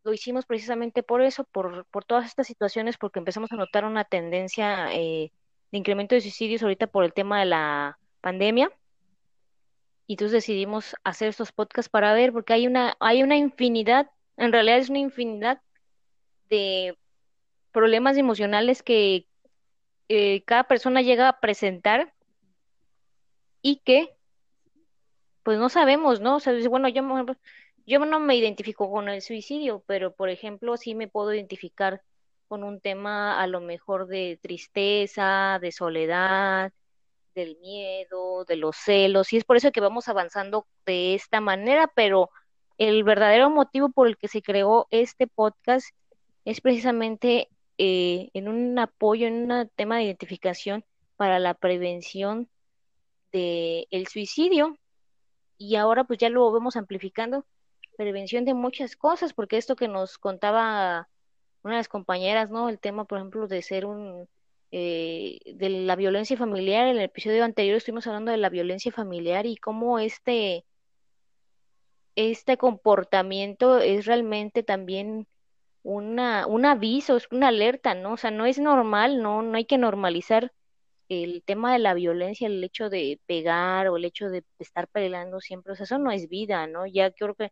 Lo hicimos precisamente por eso, por, por todas estas situaciones, porque empezamos a notar una tendencia eh, de incremento de suicidios ahorita por el tema de la pandemia y entonces decidimos hacer estos podcasts para ver, porque hay una, hay una infinidad, en realidad es una infinidad de problemas emocionales que eh, cada persona llega a presentar y que pues no sabemos, ¿no? O sea, bueno, yo, yo no me identifico con el suicidio, pero por ejemplo sí me puedo identificar con un tema a lo mejor de tristeza, de soledad, del miedo, de los celos, y es por eso que vamos avanzando de esta manera, pero el verdadero motivo por el que se creó este podcast es precisamente eh, en un apoyo, en un tema de identificación para la prevención del el suicidio. Y ahora pues ya lo vemos amplificando, prevención de muchas cosas, porque esto que nos contaba una de las compañeras, ¿no? El tema, por ejemplo, de ser un eh, de la violencia familiar. En el episodio anterior estuvimos hablando de la violencia familiar y cómo este, este comportamiento es realmente también una, un aviso, es una alerta, ¿no? O sea, no es normal, no, no hay que normalizar el tema de la violencia, el hecho de pegar o el hecho de estar peleando siempre, o sea, eso no es vida, ¿no? Ya creo que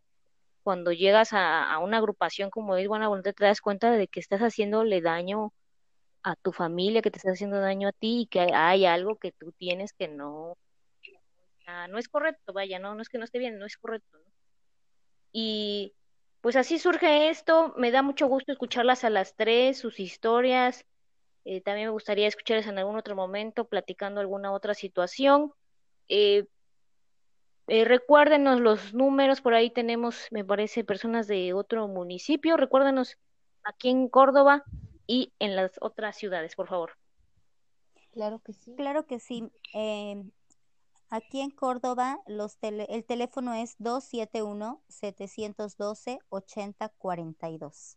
cuando llegas a, una agrupación como es Buena Voluntad te das cuenta de que estás haciéndole daño a tu familia que te está haciendo daño a ti y que hay algo que tú tienes que no, no es correcto, vaya, no, no es que no esté bien, no es correcto. Y pues así surge esto, me da mucho gusto escucharlas a las tres, sus historias, eh, también me gustaría escucharlas en algún otro momento platicando alguna otra situación. Eh, eh, recuérdenos los números, por ahí tenemos, me parece, personas de otro municipio. Recuérdenos aquí en Córdoba y en las otras ciudades, por favor. Claro que sí. Claro que sí. Eh, aquí en Córdoba los el teléfono es 271-712-8042.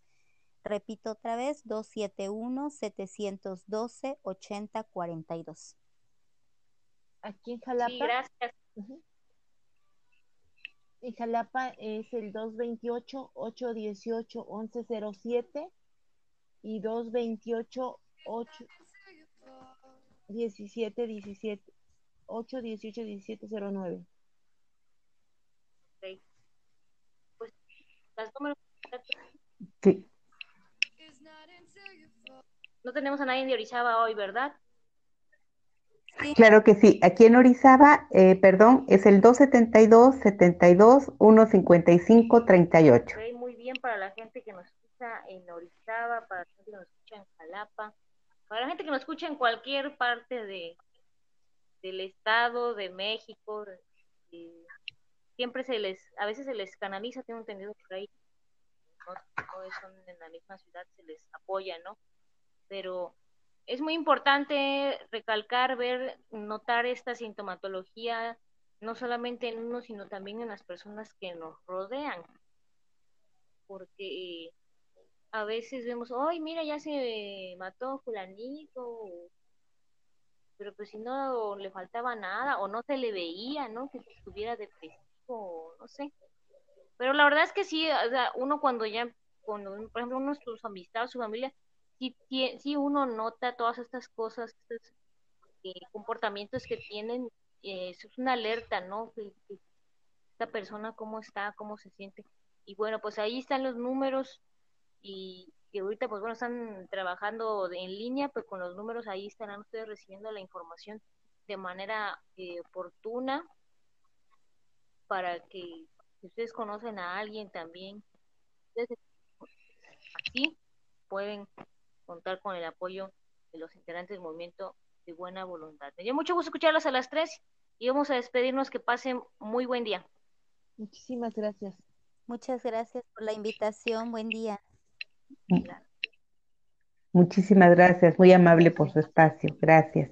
Repito otra vez, 271-712-8042. Aquí en Jalapa. Sí, gracias. En Jalapa es el 228-818-1107 y 228 8 17 17 8 18 17 09 okay. pues las números sí. No tenemos a nadie de Orizaba hoy verdad Sí. Claro que sí. Aquí en Orizaba, eh, perdón, es el 272 72 155 38. Okay, muy bien para la gente que nos en Orizaba, para la gente que nos escucha en Jalapa, para la gente que nos escucha en cualquier parte de del estado, de México, siempre se les, a veces se les canaliza, tengo entendido por ahí, no, no son en la misma ciudad, se les apoya, ¿no? Pero es muy importante recalcar, ver, notar esta sintomatología, no solamente en uno, sino también en las personas que nos rodean, porque a veces vemos, ay, mira, ya se mató fulanito, pero pues si no le faltaba nada o no se le veía, ¿no? Que estuviera depresivo, no sé. Pero la verdad es que sí, o sea, uno cuando ya, cuando, por ejemplo, uno sus amistades, su familia, sí, sí uno nota todas estas cosas, estos eh, comportamientos que tienen, eh, es una alerta, ¿no? esta persona cómo está, cómo se siente. y bueno, pues ahí están los números y que ahorita pues bueno están trabajando en línea, pues con los números ahí estarán ustedes recibiendo la información de manera eh, oportuna para que si ustedes conocen a alguien también, ustedes aquí pueden contar con el apoyo de los integrantes del movimiento de buena voluntad. Me dio mucho gusto escucharlas a las tres y vamos a despedirnos. Que pasen muy buen día. Muchísimas gracias. Muchas gracias por la invitación. Buen día. Muchísimas gracias. Muy amable por su espacio. Gracias.